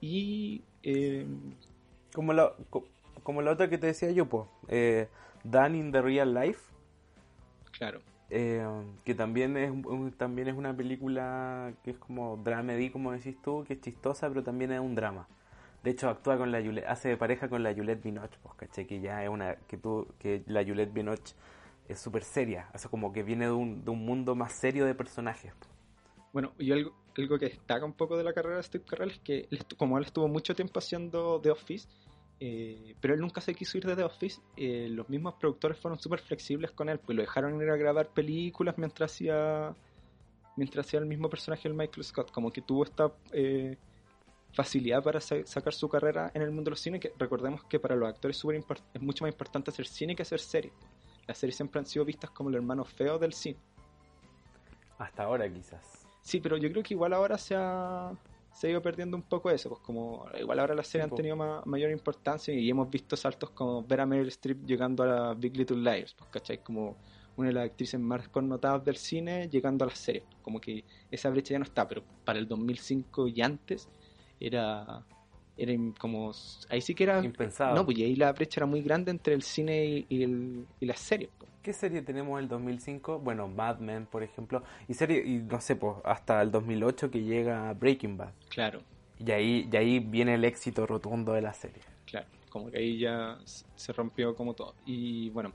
Y eh, Como la, co- como la otra que te decía yo, pues, eh, Dan in the Real Life, claro, eh, que también es, también es una película que es como dramedy, como decís tú, que es chistosa, pero también es un drama. De hecho, actúa con la Juliette, hace de pareja con la Juliette Binoche, pues, ¿cachai? Que ya es una, que tú, que la Juliette Binoche es súper seria, o sea, como que viene de un, de un mundo más serio de personajes. Bueno, y algo, algo que destaca un poco de la carrera de Steve Carell es que él como él estuvo mucho tiempo haciendo The Office, eh, pero él nunca se quiso ir de The Office, eh, los mismos productores fueron súper flexibles con él, pues lo dejaron ir a grabar películas mientras hacía mientras hacía el mismo personaje el Michael Scott, como que tuvo esta eh, facilidad para sa- sacar su carrera en el mundo de los cines, que recordemos que para los actores import- es mucho más importante hacer cine que hacer series. Las series siempre han sido vistas como el hermano feo del cine. Hasta ahora quizás. Sí, pero yo creo que igual ahora se ha, se ha ido perdiendo un poco eso, pues como igual ahora las series Sí, han tenido ma- mayor importancia y hemos visto saltos como ver a Meryl Streep llegando a la Big Little Liars, pues, ¿cachai? Como una de las actrices más connotadas del cine llegando a las series, como que esa brecha ya no está, pero para el 2005 y antes era, era como, ahí sí que era, Impensado. no, pues y ahí la brecha era muy grande entre el cine y, y el- y las series, pues. ¿Qué serie tenemos el 2005? Bueno, Mad Men, por ejemplo. Y serie, y no sé, pues, hasta el 2008 que llega Breaking Bad. Claro, Y ahí, y ahí viene el éxito rotundo de la serie. Claro, como que ahí ya se rompió como todo. Y bueno,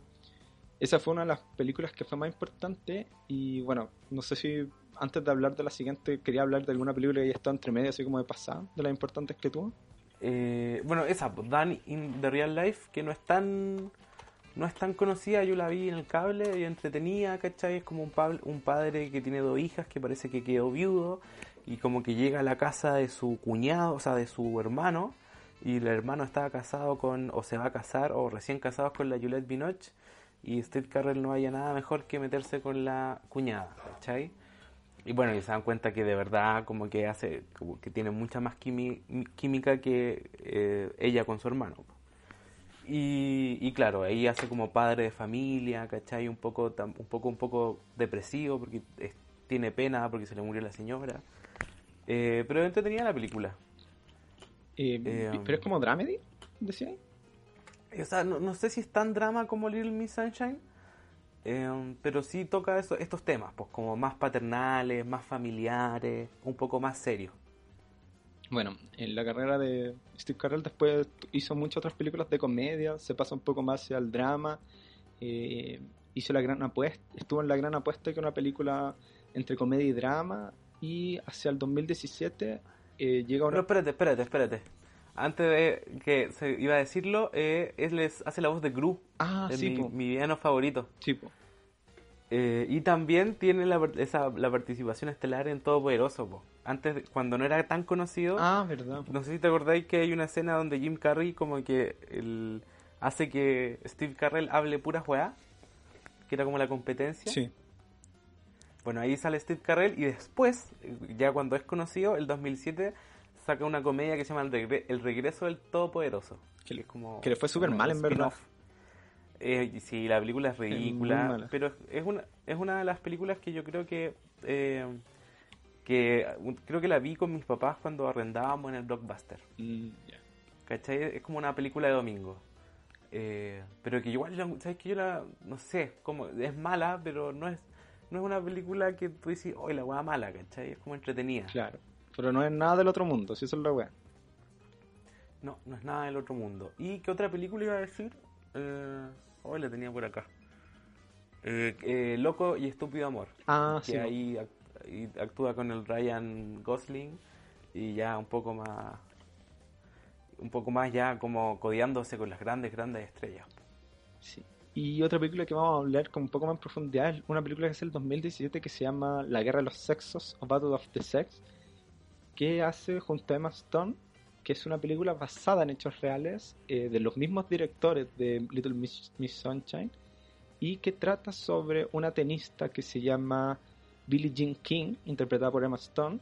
esa fue una de las películas que fue más importante. Y bueno, no sé si antes de hablar de la siguiente, quería hablar de alguna película que haya estado entre medio, así como de pasada, de las importantes que tuvo. Eh, bueno, esa, pues, Dan in the Real Life, que no es tan no es tan conocida, yo la vi en el cable y entretenida, ¿cachai? Es como un, un padre que tiene dos hijas que parece que quedó viudo y como que llega a la casa de su cuñado, o sea, de su hermano, y el hermano estaba casado con, o se va a casar, o recién casados con la Juliette Binoche, y Steve Carell no haya nada mejor que meterse con la cuñada, ¿cachai? Y bueno, y se dan cuenta que de verdad como que hace, que tiene mucha más química que eh, ella con su hermano. Y, y claro, ahí hace como padre de familia, ¿cachai? Un poco, un poco, un poco depresivo porque es- tiene pena porque se le murió la señora. Eh, pero entretenida la película. Eh, Eh, pero es como dramedy, decía. O sea, no, no sé si es tan drama como Little Miss Sunshine, pero sí toca eso- estos temas, pues como más paternales, más familiares, un poco más serios. Bueno, en la carrera de Steve Carell después hizo muchas otras películas de comedia, se pasa un poco más hacia el drama, eh, hizo la gran apuesta, estuvo en la gran apuesta que una película entre comedia y drama y hacia el 2017 eh, llega Pero una... espérate, espérate, espérate. Antes de que se iba a decirlo, eh, él les hace la voz de Gru, Ah, de sí, mi, po, mi villano favorito. sí, po. Eh, y también tiene la, esa, la participación estelar en Todopoderoso, po. Antes, de- cuando no era tan conocido, Ah, verdad. no sé si te acordáis que hay una escena donde Jim Carrey como que el, hace que Steve Carrell hable pura weá, que era como la competencia. Sí. Bueno, ahí sale Steve Carrell y después, ya cuando es conocido, el 2007 saca una comedia que se llama El, Regre- El Regreso del Todopoderoso. Que le- es como que le fue súper mal, en verdad. Eh, sí, la película es ridícula, pero es una, es una de las películas que yo creo que... eh, que creo que la vi con mis papás cuando arrendábamos en el Blockbuster. Mm. ¿Cachai? Es como una película de domingo. Eh, pero que igual, ¿sabes que Yo la, no sé, como, es mala, pero no es no es una película que tú dices, oh, la weá mala, ¿cachai? Es como entretenida. Claro. Pero no es nada del otro mundo, si eso es la weá. No, no es nada del otro mundo. ¿Y qué otra película iba a decir? Eh, hoy la tenía por acá. Eh, eh, Loco y Estúpido Amor. Ah, que sí. ahí, ahí actúa con el Ryan Gosling y ya un poco más un poco más ya como codeándose con las grandes grandes estrellas Sí. Y otra película que vamos a hablar con un poco más en profundidad es una película que es el 2017 que se llama La Guerra de los Sexos o Battle of the Sex, que hace junto a Emma Stone, que es una película basada en hechos reales eh, de los mismos directores de Little Miss Sunshine y que trata sobre una tenista que se llama Billie Jean King, interpretada por Emma Stone.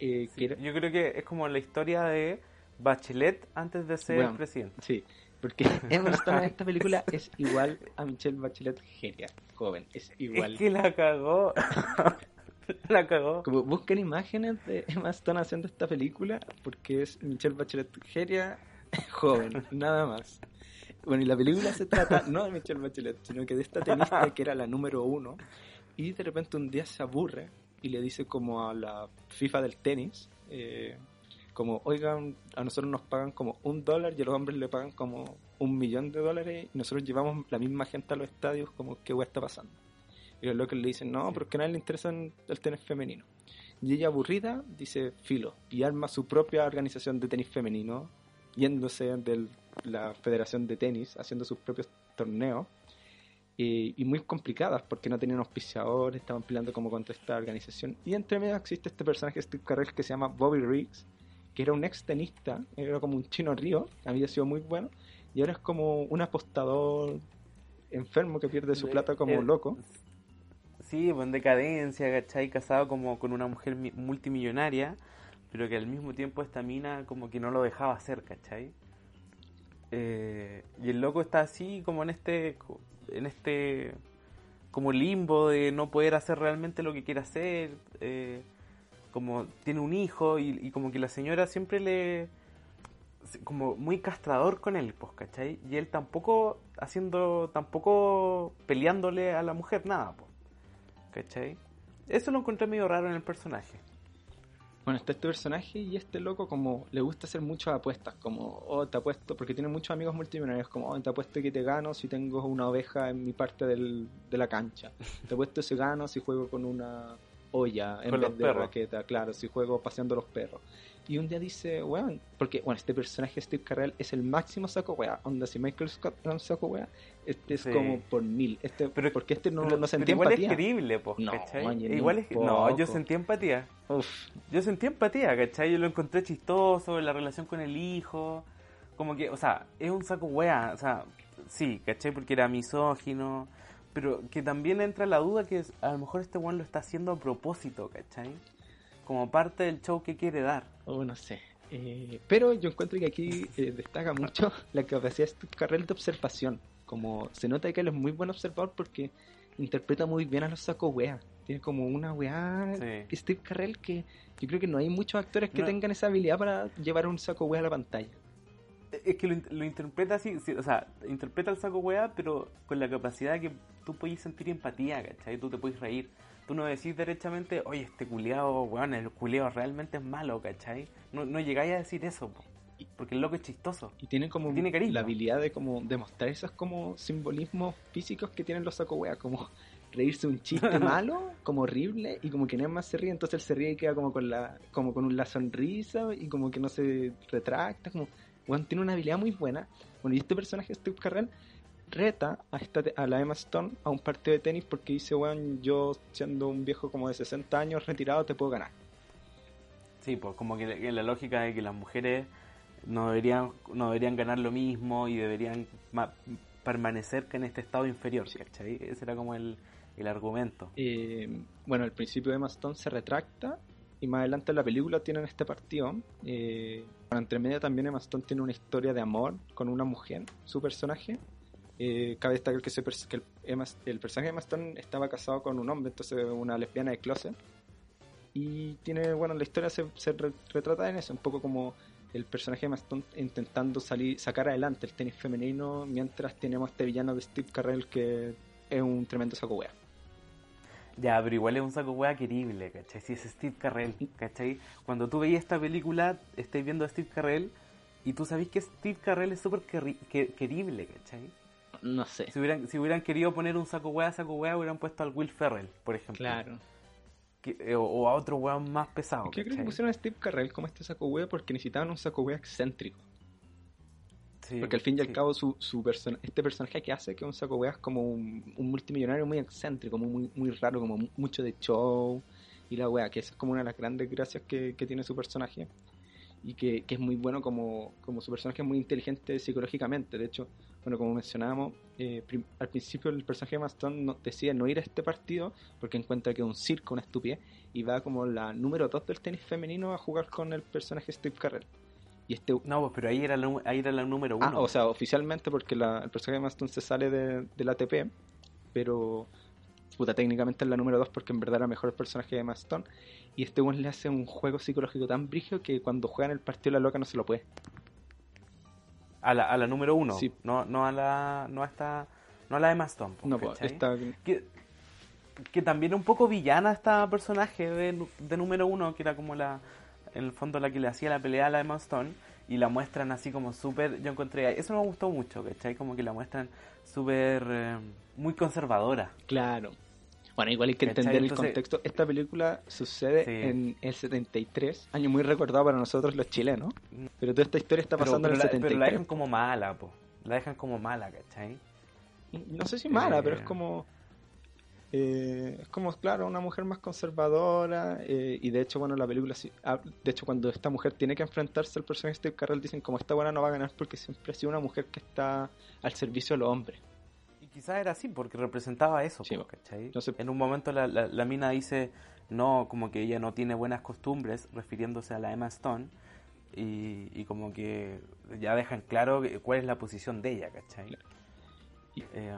eh, que Sí, era- yo creo que es como la historia de Bachelet antes de ser Bueno. presidente Sí, porque Emma Stone en esta película es igual a Michelle Bachelet genial, joven, es igual. es que la cagó la cagó Como busquen imágenes de Emma Stone haciendo esta película porque es Michelle Bachelet geria joven, nada más. Bueno, y la película se trata no de Michelle Bachelet, sino que de esta tenista que era la número uno y de repente un día se aburre y le dice como a la FIFA del tenis, eh, como, oigan, a nosotros nos pagan como un dólar y a los hombres le pagan como un millón de dólares y nosotros llevamos la misma gente a los estadios, como, ¿qué hueá está pasando? Y los locos le dicen, no, porque a nadie le interesa el tenis femenino. Y ella aburrida dice, filo, y arma su propia organización de tenis femenino, yéndose de la Federación de Tenis, haciendo sus propios torneos, eh, y muy complicadas, porque no tenían auspiciadores, estaban peleando como contra esta organización. Y entre medio existe este personaje, Steve Carell, que se llama Bobby Riggs, que era un ex tenista, era como un chino río, había sido muy bueno, y ahora es como un apostador enfermo que pierde su plata como eh, loco. Sí, pues en decadencia, ¿cachai? Casado como con una mujer mi- multimillonaria, pero que al mismo tiempo esta mina como que no lo dejaba hacer, ¿cachai? Eh, y el loco está así como en este, en este, como limbo de no poder hacer realmente lo que quiere hacer, eh, como tiene un hijo y, y como que la señora siempre le, como muy castrador con él, pues, ¿cachai? Y él tampoco haciendo, tampoco peleándole a la mujer nada, pues. ¿Cachai? Eso lo encontré medio raro en el personaje. Bueno, está este personaje y este loco como le gusta hacer muchas apuestas, como, oh, te apuesto, porque tiene muchos amigos multimillonarios, como, oh, te apuesto que te gano si tengo una oveja en mi parte del, de la cancha. Te apuesto si gano si juego con una olla en Con vez de perros. raqueta, claro, si juego paseando los perros. Y un día dice, weón, porque, bueno, este personaje Steve Carell es el máximo saco wea, onda, si Michael Scott era un saco wea, este es Sí. como por mil, este, Pero- porque este no, Pero- no sentía igual empatía. es creíble, pues, No, un Igual es, no, yo poco. sentí empatía. Uf, Yo sentí empatía, ¿cachai? Yo lo encontré chistoso, la relación con el hijo. Como que, o sea, es un saco wea, o sea, sí, ¿cachai? Porque era misógino. Pero que también entra la duda que es- a lo mejor este weón lo está haciendo a propósito, ¿cachai? Como parte del show que quiere dar. Oh, no sé. Eh, pero yo encuentro que aquí eh, destaca mucho la capacidad de Steve Carell de observación. Como se nota que él es muy buen observador porque interpreta muy bien a los sacos weá. Tiene como una weá Sí. Steve Carell que yo creo que no hay muchos actores que No. tengan esa habilidad para llevar un saco weá a la pantalla. Es que lo, lo interpreta así, sí, o sea, interpreta el saco weá, pero con la capacidad que tú puedes sentir empatía, ¿cachai? Tú te puedes reír. Tú no decís derechamente, oye, este culeado, weón, el culeado realmente es malo, ¿cachai? No, no llegáis a decir eso, po, porque el loco es chistoso. Y tiene como Tiene carisma. la habilidad de como demostrar esos como simbolismos físicos que tienen los saco weá, como reírse un chiste malo, como horrible, y como que nadie más se ríe, entonces él se ríe y queda como con la, como con la sonrisa y como que no se retracta, como weón, tiene una habilidad muy buena. Bueno, y este personaje, Steve Carell, reta a, esta, a la Emma Stone a un partido de tenis porque dice, weón, yo siendo un viejo como de 60 años retirado te puedo ganar. Sí, pues como que la, la lógica de que las mujeres no deberían, no deberían ganar lo mismo y deberían ma- permanecer en este estado inferior, ¿cachai? Ese era como el, el argumento. Eh, bueno, al principio Emma Stone se retracta y más adelante en la película tienen este partido. Eh, bueno, entre medio también Emma Stone tiene una historia de amor con una mujer, su personaje. Eh, cabe destacar que, el, personaje de Emma Stone estaba casado con un hombre, entonces una lesbiana de closet. Y tiene, bueno, la historia se, se re- retrata en eso, un poco como el personaje de Emma Stone intentando salir, sacar adelante el tenis femenino, mientras tenemos este villano de Steve Carell que es un tremendo saco wea. Ya, pero igual es un saco hueá querible, ¿cachai? Si es Steve Carell, ¿cachai? Cuando tú veías esta película, estáis viendo a Steve Carell y tú sabés que Steve Carell es súper querible, ¿cachai? No sé. Si hubieran, si hubieran querido poner un saco hueá, saco hueá, hubieran puesto al Will Ferrell, por ejemplo. Claro. Que- eh, o, o a otro weón más pesado. Yo creo que pusieron a Steve Carell como este saco wea porque necesitaban un saco wea excéntrico. Sí, Porque al fin y al sí. cabo su, su persona, este personaje que hace que un saco wea es como un, un multimillonario muy excéntrico, muy, muy, raro, como mu- mucho de show y la wea, que esa es como una de las grandes gracias que, que tiene su personaje. Y que, que es muy bueno como, como su personaje es muy inteligente psicológicamente. De hecho, bueno, como mencionábamos, eh, al principio el personaje de Maston no, decide no ir a este partido porque encuentra que es un circo, una estupidez, y va como la número 2 del tenis femenino a jugar con el personaje Steve Carell. Y este, No, pues, pero ahí era, la, ahí era la número uno. Ah, o sea, oficialmente porque la- el personaje de Maston se sale de, del ATP, pero puta, técnicamente es la número 2 porque en verdad era mejor el personaje de Maston. Y este one le hace un juego psicológico tan brígido que cuando juegan el partido la loca no se lo puede. a, la, a la número uno. Sí. No, no a la. No a esta. No a la de Maston. No, pues, que, que también un poco villana esta personaje de, de número uno, que era como la, en el fondo la que le hacía la pelea a la Emma Stone, y la muestran así como súper, yo encontré, eso me gustó mucho, ¿cachai? Como que la muestran súper, eh, muy conservadora. claro. Bueno, igual hay que ¿Cachai? entender el Entonces- contexto. Esta película sucede Sí. en el 73, año muy recordado para nosotros los chilenos. Pero toda esta historia está pasando pero en la, el pero la 73. dejan como mala, po. La dejan como mala, ¿cachai? No sé si mala, Eh, pero es como. Eh, es como, claro, una mujer más conservadora. eh, y de hecho, bueno, la película. ah, de hecho, cuando esta mujer tiene que enfrentarse al personaje de Steve Carell, dicen como esta buena no va a ganar porque siempre ha sido una mujer que está al servicio de los hombres. Y quizás era así, porque representaba eso, Sí. ¿cachai? Entonces- en un momento la, la, la mina dice, no, como que ella no tiene buenas costumbres, refiriéndose a la Emma Stone, y, y como que ya dejan claro cuál es la posición de ella, ¿cachai? Y- Eh,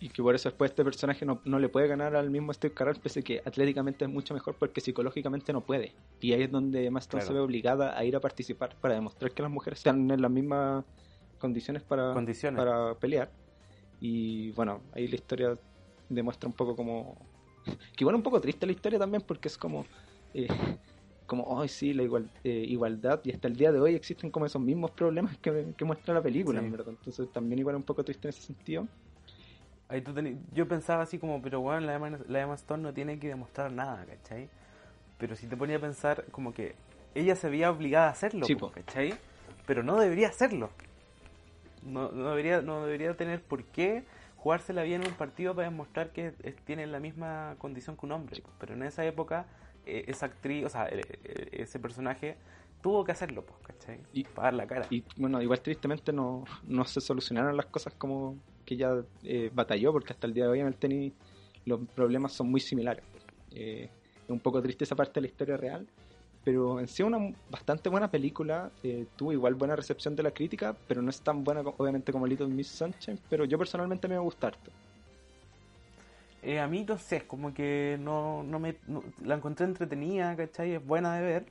Y que por eso después este personaje no, no le puede ganar al mismo Steve Carell, pese que atléticamente es mucho mejor porque psicológicamente no puede. Y ahí es donde Claro. se ve obligada a ir a participar para demostrar que las mujeres están en las mismas condiciones para, condiciones. para pelear. Y bueno, ahí la historia demuestra un poco como... Que igual un poco triste la historia también porque es como... eh, como, ay sí, la igual, eh, igualdad. Y hasta el día de hoy existen como esos mismos problemas que, que muestra la película, Sí. en verdad. Entonces también igual un poco triste en ese sentido. Ahí tú teni- yo pensaba así como, pero bueno, la Emma, la Emma Stone no tiene que demostrar nada, ¿cachai? Pero si te ponía a pensar, como que ella se veía obligada a hacerlo, Sí. ¿cachai? Pero no debería hacerlo. No, no, debería, no debería tener por qué jugársela bien en un partido para demostrar que es- tiene la misma condición que un hombre. Pero en esa época, eh, esa actriz, o sea, eh, eh, ese personaje tuvo que hacerlo, pues, ¿cachai? Y- para dar la cara. Y bueno, igual tristemente no, no se solucionaron las cosas como que ella eh, batalló, porque hasta el día de hoy en el tenis los problemas son muy similares. Eh, es un poco triste esa parte de la historia real, pero en sí una bastante buena película, eh, tuvo igual buena recepción de la crítica, pero no es tan buena obviamente como Little Miss Sunshine, pero yo personalmente a me gusta harto. Eh, a mí sé, como que no, no me la encontré entretenida, ¿cachai? Es buena de ver,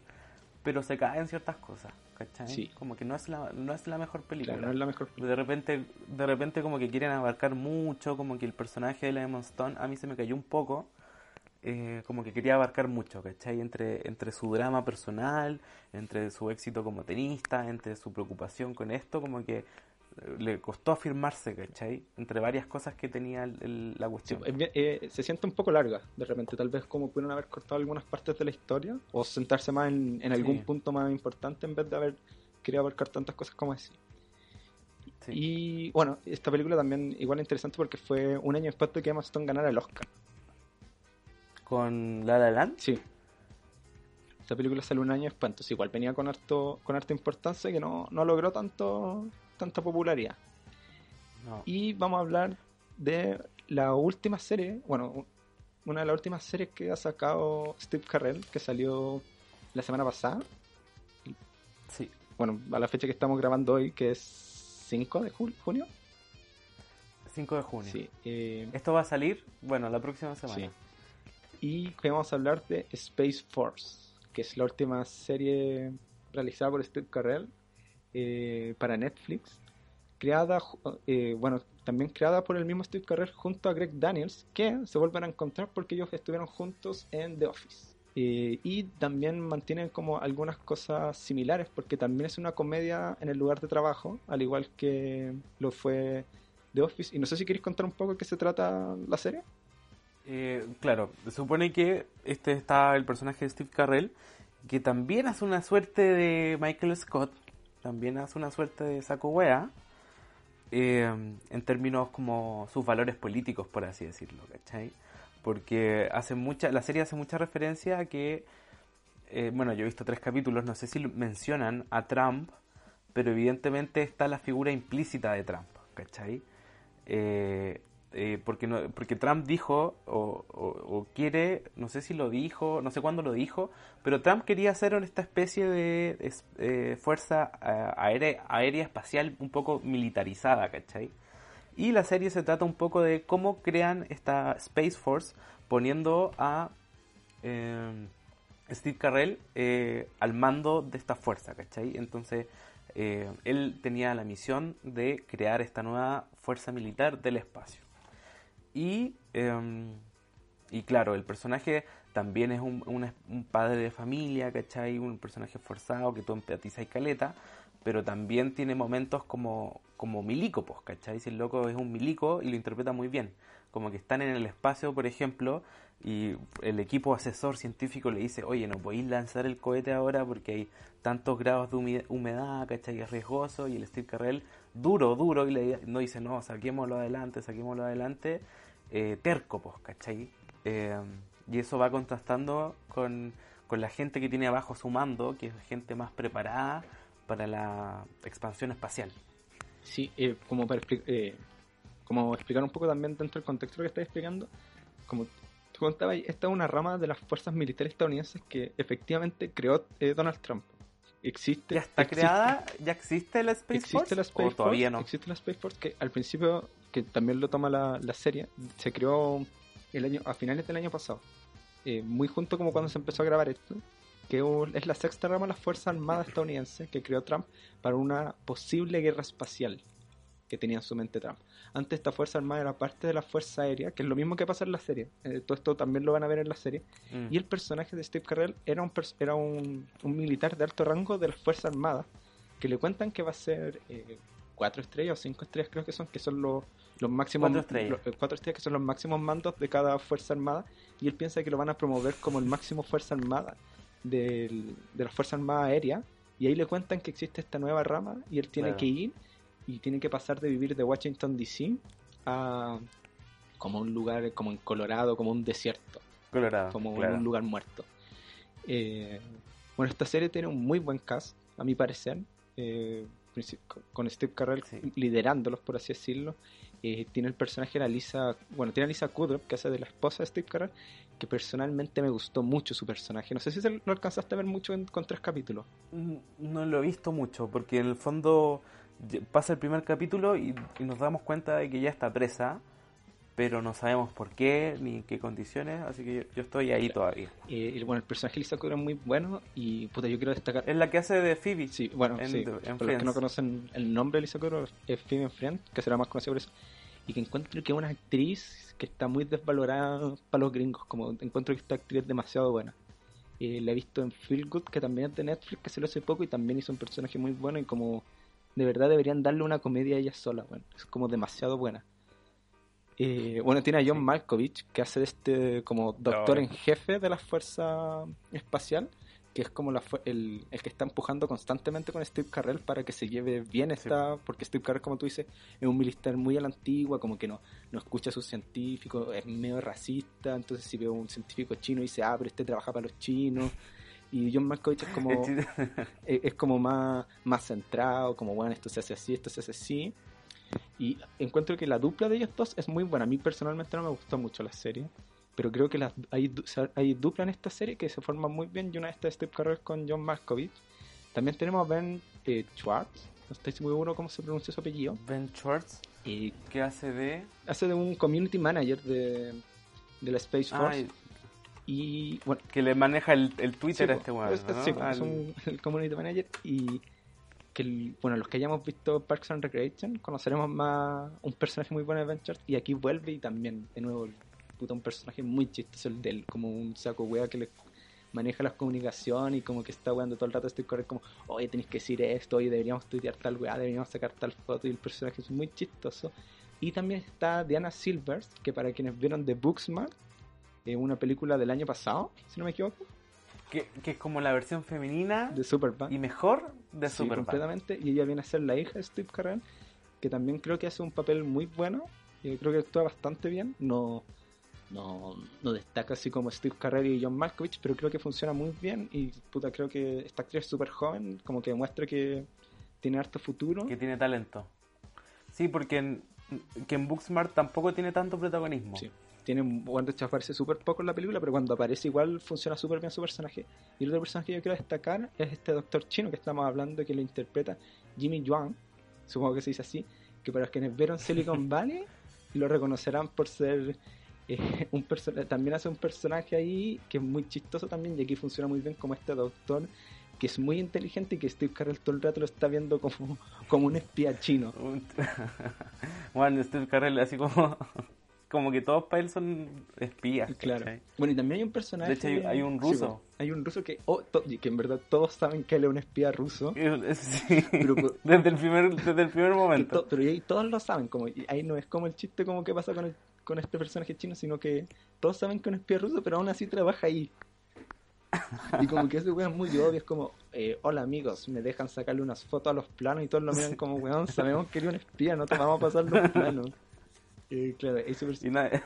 pero se cae en ciertas cosas, ¿cachai? Sí. Como que no es la, no es la mejor película. Claro, no es la mejor De repente, de repente como que quieren abarcar mucho, como que el personaje de la Emma Stone a mí se me cayó un poco, eh, como que quería abarcar mucho, ¿cachai? Entre, entre su drama personal, entre su éxito como tenista, entre su preocupación con esto, como que le costó afirmarse, ¿cachai? Entre varias cosas que tenía el- el- la cuestión. es bien- eh, se siente un poco larga, de repente, tal vez como pudieron haber cortado algunas partes de la historia o sentarse más en, en algún Sí. punto más importante en vez de haber querido abarcar tantas cosas como así. Sí. Y bueno, esta película también igual interesante porque fue un año después de que Emma Stone ganara el Oscar. con La La Land. Sí. Esta película salió un año después, entonces igual venía con harto, con harta importancia que no, no logró tanto, tanta popularidad. No. Y vamos a hablar de la última serie, bueno, una de las últimas series que ha sacado Steve Carell, que salió la semana pasada, Sí. bueno, a la fecha que estamos grabando hoy, que es 5 de junio. 5 de junio. Sí, eh, Esto va a salir, bueno, la próxima semana. Sí. Y a hablar de Space Force, que es la última serie realizada por Steve Carell eh, para Netflix. Creada, eh, bueno, también creada por el mismo Steve Carell junto a Greg Daniels, que se vuelven a encontrar porque ellos estuvieron juntos en The Office. Eh, y también mantienen como algunas cosas similares, porque también es una comedia en el lugar de trabajo, al igual que lo fue The Office. Y no sé si queréis contar un poco de qué se trata la serie. Eh, claro, se supone que este está el personaje de Steve Carell, que también hace una suerte de Michael Scott, también hace una suerte de saco wea, eh, en términos como sus valores políticos, por así decirlo, ¿cachai? Porque hace mucha, la serie hace mucha referencia a que, eh, bueno, yo he visto tres capítulos, no sé si mencionan a Trump, pero evidentemente está la figura implícita de Trump, ¿cachai? Eh, eh, porque, Trump dijo o, quiere, no sé si lo dijo, no sé cuándo lo dijo, pero Trump quería hacer esta especie de eh, fuerza eh, aérea, espacial un poco militarizada, ¿cachai? Y la serie se trata un poco de cómo crean esta Space Force poniendo a Steve Carell eh, al mando de esta fuerza, ¿cachai? Entonces, él tenía la misión de crear esta nueva fuerza militar del espacio. Y, eh, y claro, el personaje también es un, una- un padre de familia, ¿cachai? Un personaje forzado que tú empatizas y caleta, pero también tiene momentos como, como milico, pues, ¿cachai? Si el loco es un milico y lo interpreta muy bien. Como que están en el espacio, por ejemplo, y el equipo asesor científico le dice, oye, no podéis lanzar el cohete ahora porque hay tantos grados de humedad, ¿cachai? Es riesgoso, y el Steve Carell, duro, duro, y le no dice, no, saquémoslo adelante, saquémoslo adelante, eh, terco, pues, ¿cachai? Eh, y eso va contrastando con, con la gente que tiene abajo su mando, que es gente más preparada para la expansión espacial. Sí, eh, como para expli- eh, como explicar un poco también dentro del contexto que estás explicando, como tú contabas, esta es una rama de las fuerzas militares estadounidenses que efectivamente creó eh, Donald Trump. Existe, ¿Ya está existe- creada? ¿Ya existe la Space existe Force? la Space ¿O todavía no? existe la Space Force que al principio, que también lo toma la, la serie, se creó el año, a finales del año pasado, eh, muy junto como cuando se empezó a grabar esto, que es la sexta rama de las Fuerzas Armadas estadounidenses que creó Trump para una posible guerra espacial que tenía en su mente Trump. Antes esta Fuerza Armada era parte de la Fuerza Aérea, que es lo mismo que pasa en la serie, eh, todo esto también lo van a ver en la serie, Mm. y el personaje de Steve Carell era un, era un, un militar de alto rango de las Fuerzas Armadas que le cuentan que va a ser eh, cuatro estrellas o cinco estrellas creo que son, que son los, los máximos Cuatro estrellas. los- eh, cuatro estrellas que son los máximos mandos de cada Fuerza Armada y él piensa que lo van a promover como el máximo Fuerza Armada del- de la Fuerza Armada Aérea y ahí le cuentan que existe esta nueva rama y él tiene que ir y tiene que pasar de vivir de Washington DC a como un lugar como en Colorado, como un desierto Colorado. como claro. en un lugar muerto. Eh, bueno, esta serie tiene un muy buen cast, a mi parecer, eh, con- Steve Carell Sí. liderándolos, por así decirlo. Eh, tiene el personaje de la Lisa, bueno, tiene a Lisa Kudrow, que hace de la esposa de Steve Carell, que personalmente me gustó mucho su personaje. No sé si se lo alcanzaste a ver mucho en- con tres capítulos. Mm, No lo he visto mucho, porque en el fondo pasa el primer capítulo y, y nos damos cuenta de que ya está presa, pero no sabemos por qué ni en qué condiciones, así que yo, yo estoy ahí todavía. Eh, y bueno, el personaje de Lisa Kudrow es muy bueno y puta, yo quiero destacar... Es la que hace de Phoebe. Sí, bueno, en sí. En Para los que no conocen el nombre de Lisa Kudrow, es Phoebe Friend, que será más conocida por eso. Y que encuentro que es una actriz que está muy desvalorada para los gringos. Como encuentro que esta actriz es demasiado buena. Eh, la he visto en Feel Good, que también es de Netflix, que se lo hace poco y también hizo un personaje muy bueno. Y como de verdad deberían darle una comedia a ella sola. Bueno, es como demasiado buena. Eh, bueno, tiene a John. Malkovich, que hace este como doctor en jefe de la Fuerza Espacial, que es como la el, el que está empujando constantemente con Steve Carell para que se lleve bien esta, porque Steve Carell, como tú dices, es un militar muy a la antigua, como que no, no escucha a sus científicos, es medio racista, entonces si veo un científico chino dice, ah, pero este trabaja para los chinos, Y John Malkovich es como, es, es como más, más centrado, como bueno, esto se hace así, esto se hace así. Y encuentro que la dupla de ellos dos es muy buena. A mí personalmente no me gustó mucho la serie. Pero creo que las, hay, hay dupla en esta serie que se forman muy bien. Y una de estas es Steve Carell con John Malkovich. También tenemos a Ben eh, Schwartz. No estoy muy seguro cómo se pronuncia su apellido. Ben Schwartz, Y que hace de... hace de un community manager de, de la Space Force. Ay, y bueno, que le maneja el, el Twitter Sí, a este weón. ¿no? sí, es un el community manager y que bueno, los que hayamos visto Parks and Recreation conoceremos más un personaje muy bueno de Schwartz y aquí vuelve y también de nuevo puta un personaje muy chistoso el de como un saco wea que le maneja las comunicaciones y como que está weando todo el rato estoy corriendo como, oye tenéis que decir esto, oye deberíamos tuitear tal weá, deberíamos sacar tal foto y el personaje es muy chistoso. Y también está Diana Silvers, que para quienes vieron The Booksmart, eh, una película del año pasado, si no me equivoco, que, que es como la versión femenina de Superbad. y mejor de Sí, Superbad. completamente. Y ella viene a ser la hija de Steve Carell, que también creo que hace un papel muy bueno. Y creo que actúa bastante bien. No, no, no destaca así como Steve Carell y John Malkovich, pero creo que funciona muy bien. Y puta, creo que esta actriz es súper joven, como que demuestra que tiene harto futuro. que tiene talento. Sí, porque en, que en Booksmart tampoco tiene tanto protagonismo. Sí. Tiene, de hecho aparece súper poco en la película, pero cuando aparece igual funciona súper bien su personaje. Y el otro personaje que yo quiero destacar es este doctor chino que estamos hablando, que lo interpreta Jimmy Yuan, supongo que se dice así, que para quienes vieron Silicon Valley lo reconocerán por ser eh, un personaje, también hace un personaje ahí que es muy chistoso también y aquí funciona muy bien como este doctor que es muy inteligente y que Steve Carell todo el rato lo está viendo como, como un espía chino. Bueno, Steve Carell así como... Como que todos para él son espías. Claro. ¿cachai? Bueno, y también hay un personaje. De hecho, hay- hay un ruso. hay un ruso que, oh, to- que en verdad todos saben que él es un espía ruso. Sí. Pero, desde, el primer, desde el primer momento. to- pero ahí todos lo saben. Como, y ahí no es como el chiste como que pasa con, el, con este personaje chino, sino que todos saben que es un espía ruso, pero aún así trabaja ahí. Y como que ese weón es muy obvio, es como, eh, hola amigos, me dejan sacarle unas fotos a los planos y todos lo miran como, weón, sabemos que eres un espía, no te vamos a pasar los planos. Eh, claro, ese pers-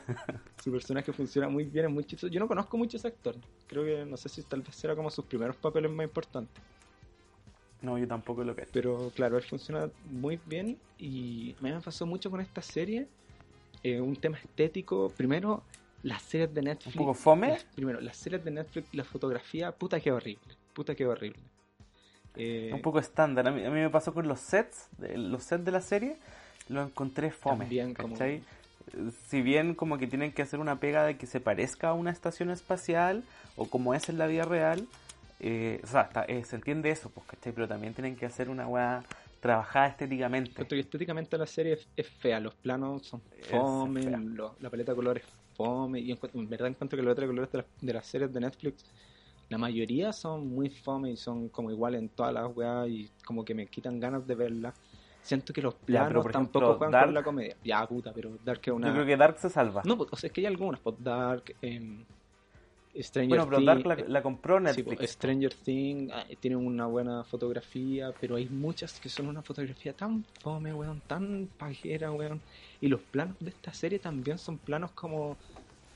su personaje funciona muy bien, es muy chistoso. Yo no conozco mucho a ese actor. Creo que no sé si tal vez era como sus primeros papeles más importantes. no, yo tampoco lo creo. Pero claro, él funciona muy bien y me pasó mucho con esta serie. eh, un tema estético. Primero, las series de Netflix. ¿Un poco fome? las- primero, las series de Netflix, la fotografía, puta que horrible. Puta que horrible. Eh, Un poco estándar. A mí, a mí me pasó con los sets, de- los sets de la serie, lo encontré fome. También como- ¿cachai? Si bien como que tienen que hacer una pega de que se parezca a una estación espacial o como es en la vida real, eh, o sea, está- eh, se entiende eso, pues, ¿cachai? Pero también tienen que hacer una weá trabajada estéticamente. Estéticamente la serie es, es fea, los planos son fome, lo- la paleta de colores es fome, y encuentro- en verdad encuentro que la paleta de colores de, las- de las series de Netflix, la mayoría son muy fome y son como igual en todas las weas y como que me quitan ganas de verlas. Siento que los Ya, planos pero por tampoco ejemplo, juegan Dark- con la comedia. Ya, puta, pero Dark es una... Yo creo que Dark se salva. No, pues, o sea, es que hay algunas, pues Dark, em, Stranger bueno, pero. Dark la, eh, la compró Sí, Netflix. pues, Stranger Things ah, tiene una buena fotografía, pero hay muchas que son una fotografía tan fome, weón, tan pajera, weón. Y los planos de esta serie también son planos como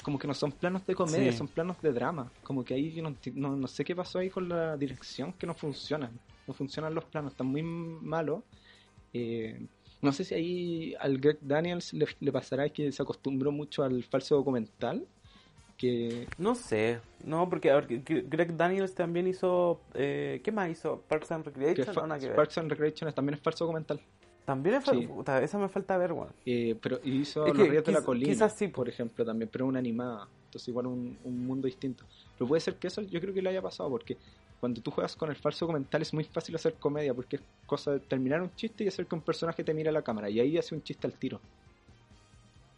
como que no son planos de comedia, Sí. son planos de drama. Como que ahí yo no, no, no sé qué pasó ahí con la dirección, que no funcionan. No funcionan los planos, están muy malos. Eh, no sé si ahí al Greg Daniels le, le pasará que se acostumbró mucho al falso documental. Que No sé, no, porque a ver, Greg Daniels también hizo. Eh, ¿Qué más hizo? Parks and Recreation. No. Parks and Recreation también es falso documental. También es. Sí. puta, esa me falta ver, weón. Eh, pero hizo Es Los Ríos de la Colina, quizás sí, por ejemplo, también, pero una animada. Entonces, igual un, un mundo distinto. Pero puede ser que eso yo creo que le haya pasado, porque cuando tú juegas con el falso documental es muy fácil hacer comedia, porque es cosa de terminar un chiste y hacer que un personaje te mire a la cámara, y ahí hace un chiste al tiro.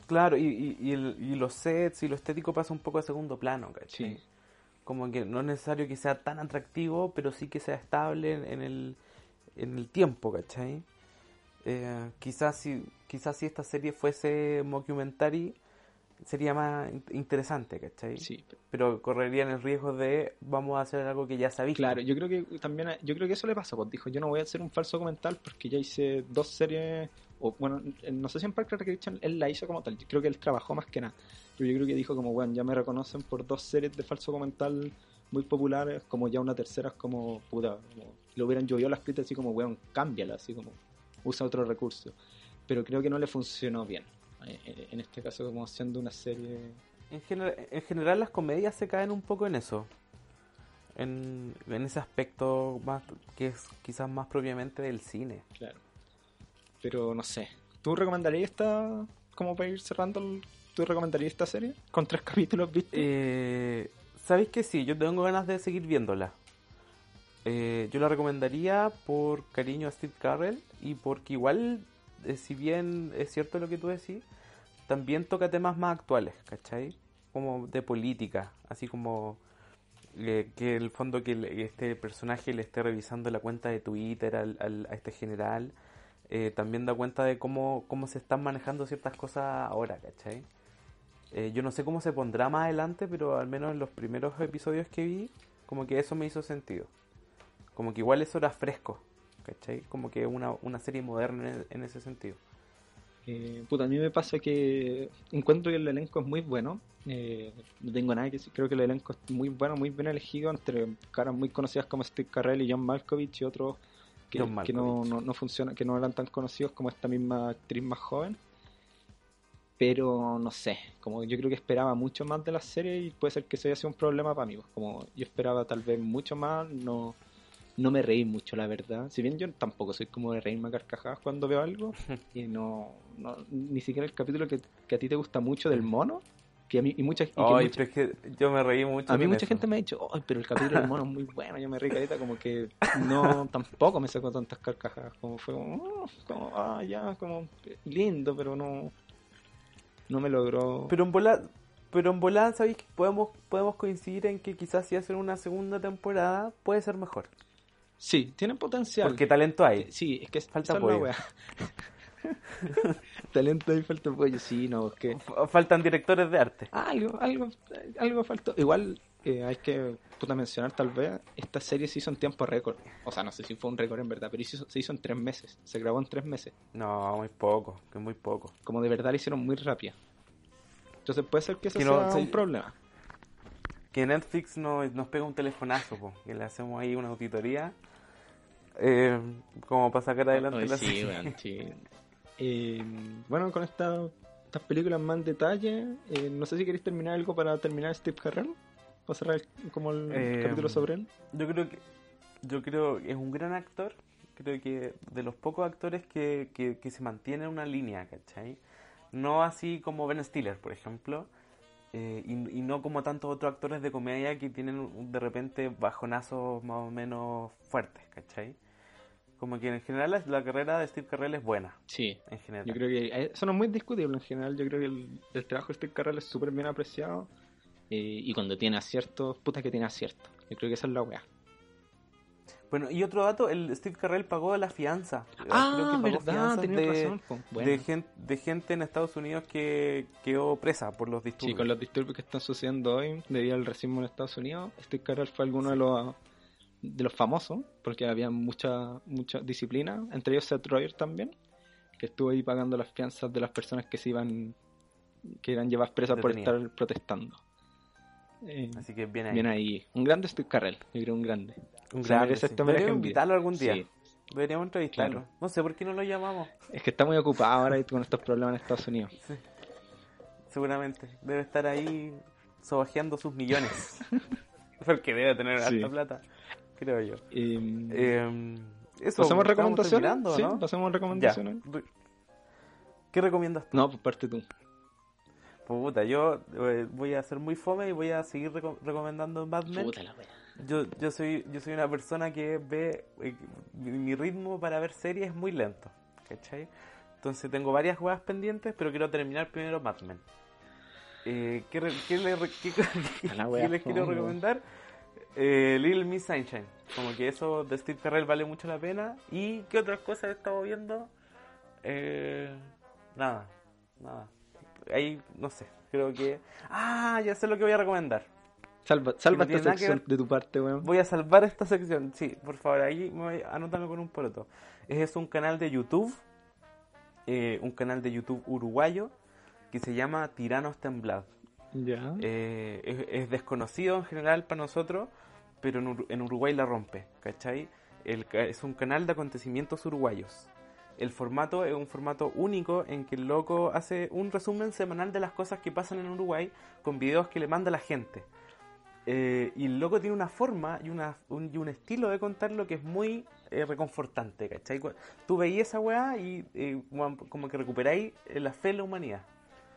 Claro, y, y, y el- y los sets y lo estético pasa un poco a segundo plano, ¿cachai? Sí. Como que no es necesario que sea tan atractivo, pero sí que sea estable en, en el, en el tiempo, ¿cachai? Eh, quizás si quizás si esta serie fuese mockumentary sería más in- interesante, ¿cachai? Sí, Pero correrían el riesgo de vamos a hacer algo que ya visto. claro, yo creo que también, yo creo que eso le pasa, pues dijo, yo no voy a hacer un falso documental porque ya hice dos series, o bueno, no sé si en Park Recreation él la hizo como tal, yo creo que él trabajó más que nada, pero yo creo que dijo como, bueno, ya me reconocen por dos series de falso documental muy populares, como ya una tercera es como, puta, como, le hubieran llovido las críticas así como, weón, cámbiala, así como, usa otro recurso. Pero creo que no le funcionó bien. Eh, En este caso, como haciendo una serie. En, gener- en general las comedias se caen un poco en eso. En, en ese aspecto más que es quizás más propiamente del cine. Claro. Pero no sé. ¿Tú recomendarías esta, como para ir cerrando, ¿tú recomendarías esta serie? Con tres capítulos, ¿viste? Eh, ¿Sabéis que sí? Yo tengo ganas de seguir viéndola. Eh, yo la recomendaría por cariño a Steve Carell y porque igual, eh, si bien es cierto lo que tú decís, también toca temas más actuales, ¿cachai? Como de política, así como eh, que el fondo que este personaje le esté revisando la cuenta de Twitter al- a este general, eh, también da cuenta de cómo, cómo se están manejando ciertas cosas ahora, ¿cachai? Eh, yo no sé cómo se pondrá más adelante, pero al menos en los primeros episodios que vi, como que eso me hizo sentido. Como que igual eso era fresco, ¿cachai? Como que una, una serie moderna en, en ese sentido. Eh, puta, a mí me pasa que encuentro que el elenco es muy bueno. Eh, no tengo nada que decir. Creo que el elenco es muy bueno, muy bien elegido entre caras muy conocidas como Steve Carell y John Malkovich y otros que, no, no, no funcionan, que no eran tan conocidos como esta misma actriz más joven. Pero no sé, como yo creo que esperaba mucho más de la serie y puede ser que eso haya sido un problema para mí. pues, Como yo esperaba tal vez mucho más, no, no me reí mucho, la verdad. Si bien yo tampoco soy como de reírme a carcajadas cuando veo algo, y no, no ni siquiera el capítulo que, que a ti te gusta mucho del mono, que a mí, y mucha, y que Ay, mucha- pero es que yo me reí mucho. a mí mucha eso. gente me ha dicho, ay, pero el capítulo del mono es muy bueno, yo me reí careta, como que no, tampoco me sacó tantas carcajadas, como fue como, "Oh", como, ah, ya, como lindo, pero no, no me logró. Pero en volar, pero en volar, ¿sabéis que podemos, podemos coincidir en que quizás si hacen una segunda temporada puede ser mejor? Sí, tienen potencial. Porque talento hay. Sí, es que Falta apoyo. Talento y falta apoyo, sí, no, es que Faltan directores de arte. algo, algo, algo faltó. Igual eh, hay que puta, mencionar tal vez, esta serie se hizo en tiempo récord. O sea, no sé si fue un récord en verdad, pero hizo- se hizo en tres meses. Se grabó en tres meses. No, muy poco, que muy poco. Como de verdad la hicieron muy rápida. Entonces puede ser que eso no, sea sí. un problema. Que Netflix no- nos pega un telefonazo, po, que le hacemos ahí una auditoría. eh, como para sacar adelante la sí, serie. weón, sí. Eh, bueno, con esta- estas películas más en detalle, eh, no sé si queréis terminar algo para terminar Steve Carell. Para cerrar el- como el capítulo sobre él. Yo creo que yo creo que es un gran actor. Creo que de los pocos actores que, que, que se mantiene en una línea, ¿cachai? No así como Ben Stiller, por ejemplo. Eh, y, y no como tantos otros actores de comedia que tienen de repente bajonazos más o menos fuertes, ¿cachai? Como que en general la, carrera de Steve Carell es buena, Sí, en general. Yo creo que eh, eso no es muy discutible en general. Yo creo que el, el trabajo de Steve Carell es súper bien apreciado. eh, y cuando tiene aciertos, puta que tiene aciertos. Yo creo que esa es la weá. Bueno, y otro dato, el Steve Carell pagó la fianza. Creo Ah, que pagó verdad, de, razón. po. Bueno, de, gen- de gente en Estados Unidos que quedó presa por los sí, disturbios. con los disturbios que están sucediendo hoy debido al racismo en Estados Unidos, Steve Carell fue alguno de los de los famosos, porque había mucha mucha disciplina, entre ellos Seth Roger también, que estuvo ahí pagando las fianzas de las personas que se iban que eran llevadas presas por Detenidas. estar protestando. Eh, Así que bien ahí. bien ahí. Un grande Steve Carell, yo creo un grande. Un Se grande, sí. Deberíamos invitarlo algún día. Sí. Deberíamos entrevistarlo. Claro. No sé por qué no lo llamamos. Es que está muy ocupado ahora con estos problemas en Estados Unidos. Seguramente. Debe estar ahí sobajeando sus millones. Porque debe tener Sí. alta plata. Creo yo. Eh, Eh, eso, ¿Pasamos estamos recomendaciones? Sí, ¿no? pasamos recomendaciones. Re- ¿Qué recomiendas tú? No, pues parte tú. Puta, yo eh, voy a ser muy fome y voy a seguir reco- recomendando Mad Men. la wea. Yo, yo soy yo soy una persona que ve eh, mi, ritmo para ver series es muy lento, ¿cachai? Entonces tengo varias jugadas pendientes, pero quiero terminar primero Mad Men. Eh, ¿qué, qué le qué- qué- les quiero recomendar? Eh, Little Miss Sunshine. Como que eso de Steve Carell vale mucho la pena. ¿Y qué otras cosas he estado viendo? Eh, nada, nada. Ahí, no sé, creo que... Ah, ya sé lo que voy a recomendar. Salva, salva esta sección de tu parte, weón. Voy a salvar esta sección, sí, por favor, ahí me voy- anótame con un poroto. Es un canal de YouTube, eh, un canal de YouTube uruguayo, que se llama Tiranos Temblados. Ya. Eh, es, es desconocido en general para nosotros, pero en, Ur- en Uruguay la rompe, ¿cachai? El es un canal de acontecimientos uruguayos. El formato es un formato único en que el loco hace un resumen semanal de las cosas que pasan en Uruguay con videos que le manda la gente. Eh, y el loco tiene una forma y, una, un, y un estilo de contarlo que es muy eh, reconfortante, ¿cachai? Tú veías esa weá y eh, como- que recuperáis eh, la fe en la humanidad.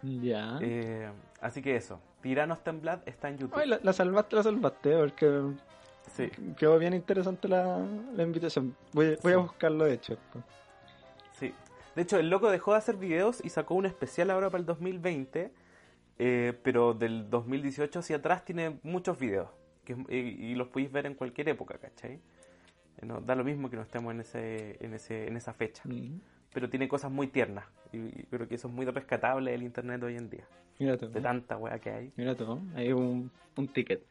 Ya. Eh, así que eso, Tiranos Temblad está en YouTube. Ay, la, la salvaste, la salvaste, porque Sí, quedó bien interesante la, la invitación. Voy, voy a buscarlo, de hecho. Sí. De hecho, el loco dejó de hacer videos y sacó un especial ahora para el 2020, eh, pero del 2018 hacia atrás tiene muchos videos que, y, y los podéis ver en cualquier época, ¿cachai? Eh, No, da lo mismo que no estemos en, ese, en, ese, en esa fecha, Mm. pero tiene cosas muy tiernas y, y creo que eso es muy rescatable del internet hoy en día, Mira tú. de tanta weá que hay. Mira tú. Hay un, un ticket.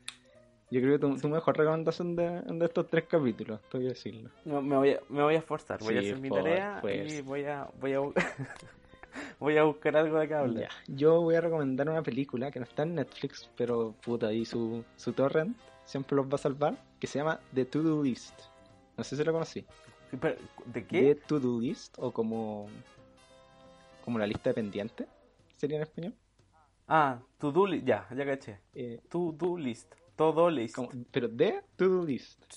Yo creo que tu, tu mejor recomendación de, de estos tres capítulos, te voy a decirlo. No, me, voy a, me voy a esforzar, voy a hacer mi tarea pues. y voy a, voy a, voy a buscar algo de que hablar. Ya. Yo voy a recomendar una película que no está en Netflix, pero puta, ahí su, su torrent siempre los va a salvar, que se llama The To-Do List. No sé si lo conocí. Pero, ¿De The qué? To-Do List, o como, como la lista de pendientes, sería en español. Ah, to do list, ya, ya caché. Eh, To do list, todo list. pero The To-Do List.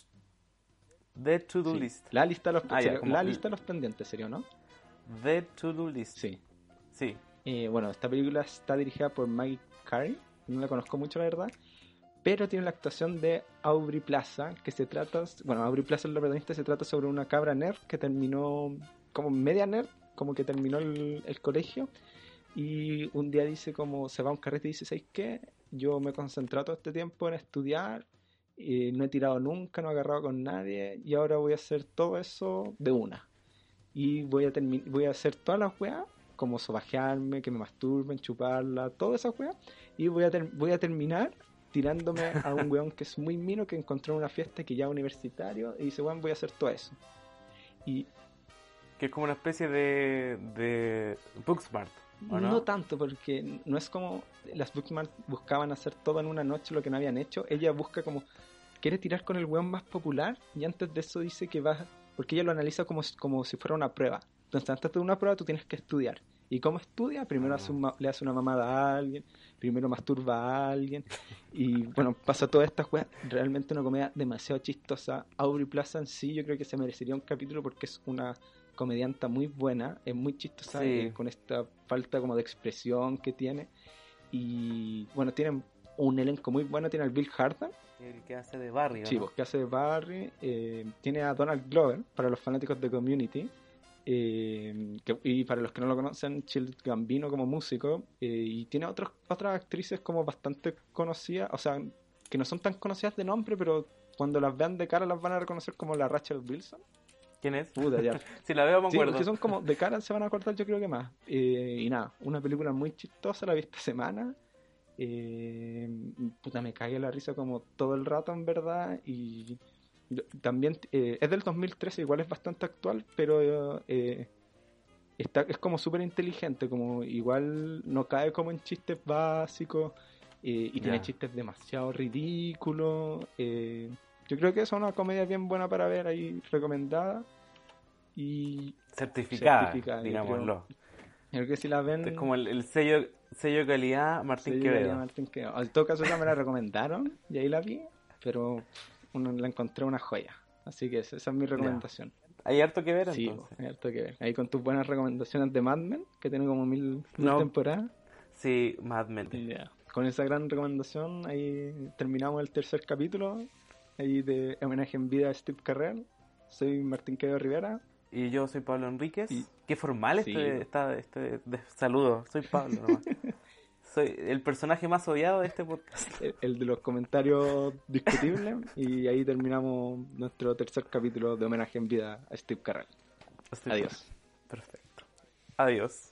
The to do Sí. list. La lista de los, Ah, ya, la lista de los pendientes, sería, ¿no? The to do list. Sí. Sí. Eh, bueno, esta película está dirigida por Maggie Carey, no la conozco mucho la verdad, pero tiene la actuación de Aubrey Plaza, que se trata, bueno, Aubrey Plaza es la protagonista, se trata sobre una cabra nerd que terminó como media nerd, como que terminó el, el colegio y un día dice como se va a un carrete y dice, ¿sabes qué? Yo me he concentrado todo este tiempo en estudiar, y no he tirado nunca, no he agarrado con nadie y ahora voy a hacer todo eso de una. Y voy a, voy a hacer todas las weas como sobajearme, que me masturben, chuparla, todas esas weas. Y voy a, voy a terminar tirándome a un weón que es muy mino que encontró en una fiesta que ya es universitario y dice, weón, voy a hacer todo eso. Y Que es como una especie de, de Booksmart, ¿o no? tanto, porque no es como las Bookmark buscaban hacer todo en una noche lo que no habían hecho. Ella busca como, quiere tirar con el weón más popular y antes de eso dice que va, porque ella lo analiza como, como si fuera una prueba. Entonces antes de una prueba tú tienes que estudiar. ¿Y cómo estudia? Primero hace un le hace una mamada a alguien, primero masturba a alguien y bueno, pasa todas estas weas. Realmente una comedia demasiado chistosa. Aubrey Plaza en sí yo creo que se merecería un capítulo porque es una comedianta muy buena, es muy chistosa Sí. eh, con esta falta como de expresión que tiene. Y bueno, tiene un elenco muy bueno, tiene al Bill Harden, El que hace de Barry, ¿o sí, no? pues, que hace de Barry, eh, tiene a Donald Glover para los fanáticos de Community. eh, que- y para los que no lo conocen, Child Gambino como músico, y tiene otros, otras actrices como bastante conocidas, o sea, que no son tan conocidas de nombre, pero cuando las vean de cara las van a reconocer como la Rachel Wilson. ¿Quién es? Puta, ya. Si la veo me Sí, acuerdo. porque son como de cara se van a acordar yo creo que más. Eh, y nada, una película muy chistosa, la vi esta semana. Eh, puta, me cagué la risa como todo el rato en verdad. Y también eh, es del 2013, igual es bastante actual, pero eh, está, es como súper inteligente, como igual no cae como en chistes básicos. y tiene chistes demasiado ridículos. eh, yo creo que es una comedia bien buena para ver ahí, recomendada. Y Certificada, Certificada, yo digámoslo. creo que si la ven. Es como el, el sello, sello calidad Martín Quevedo. Martín Quevedo. En todo caso, esa me la recomendaron y ahí la vi, pero uno, la encontré una joya. Así que esa, esa es mi recomendación. Hay harto que ver Sí, entonces. hay harto que ver. Ahí con tus buenas recomendaciones de Mad Men, que tiene como mil, mil No. temporadas. Sí, Mad Men. Ya. Con esa gran recomendación, ahí terminamos el tercer capítulo. Ahí de homenaje en vida a Steve Carrell. Soy Martín Quevedo Rivera. Y yo soy Pablo Enríquez. Y- Qué formal Sí. este, está este de- saludo. Soy Pablo nomás. soy el personaje más odiado de este podcast. el, el de los comentarios discutibles. y ahí terminamos nuestro tercer capítulo de homenaje en vida a Steve Carrell. Adiós. Perfecto. Adiós.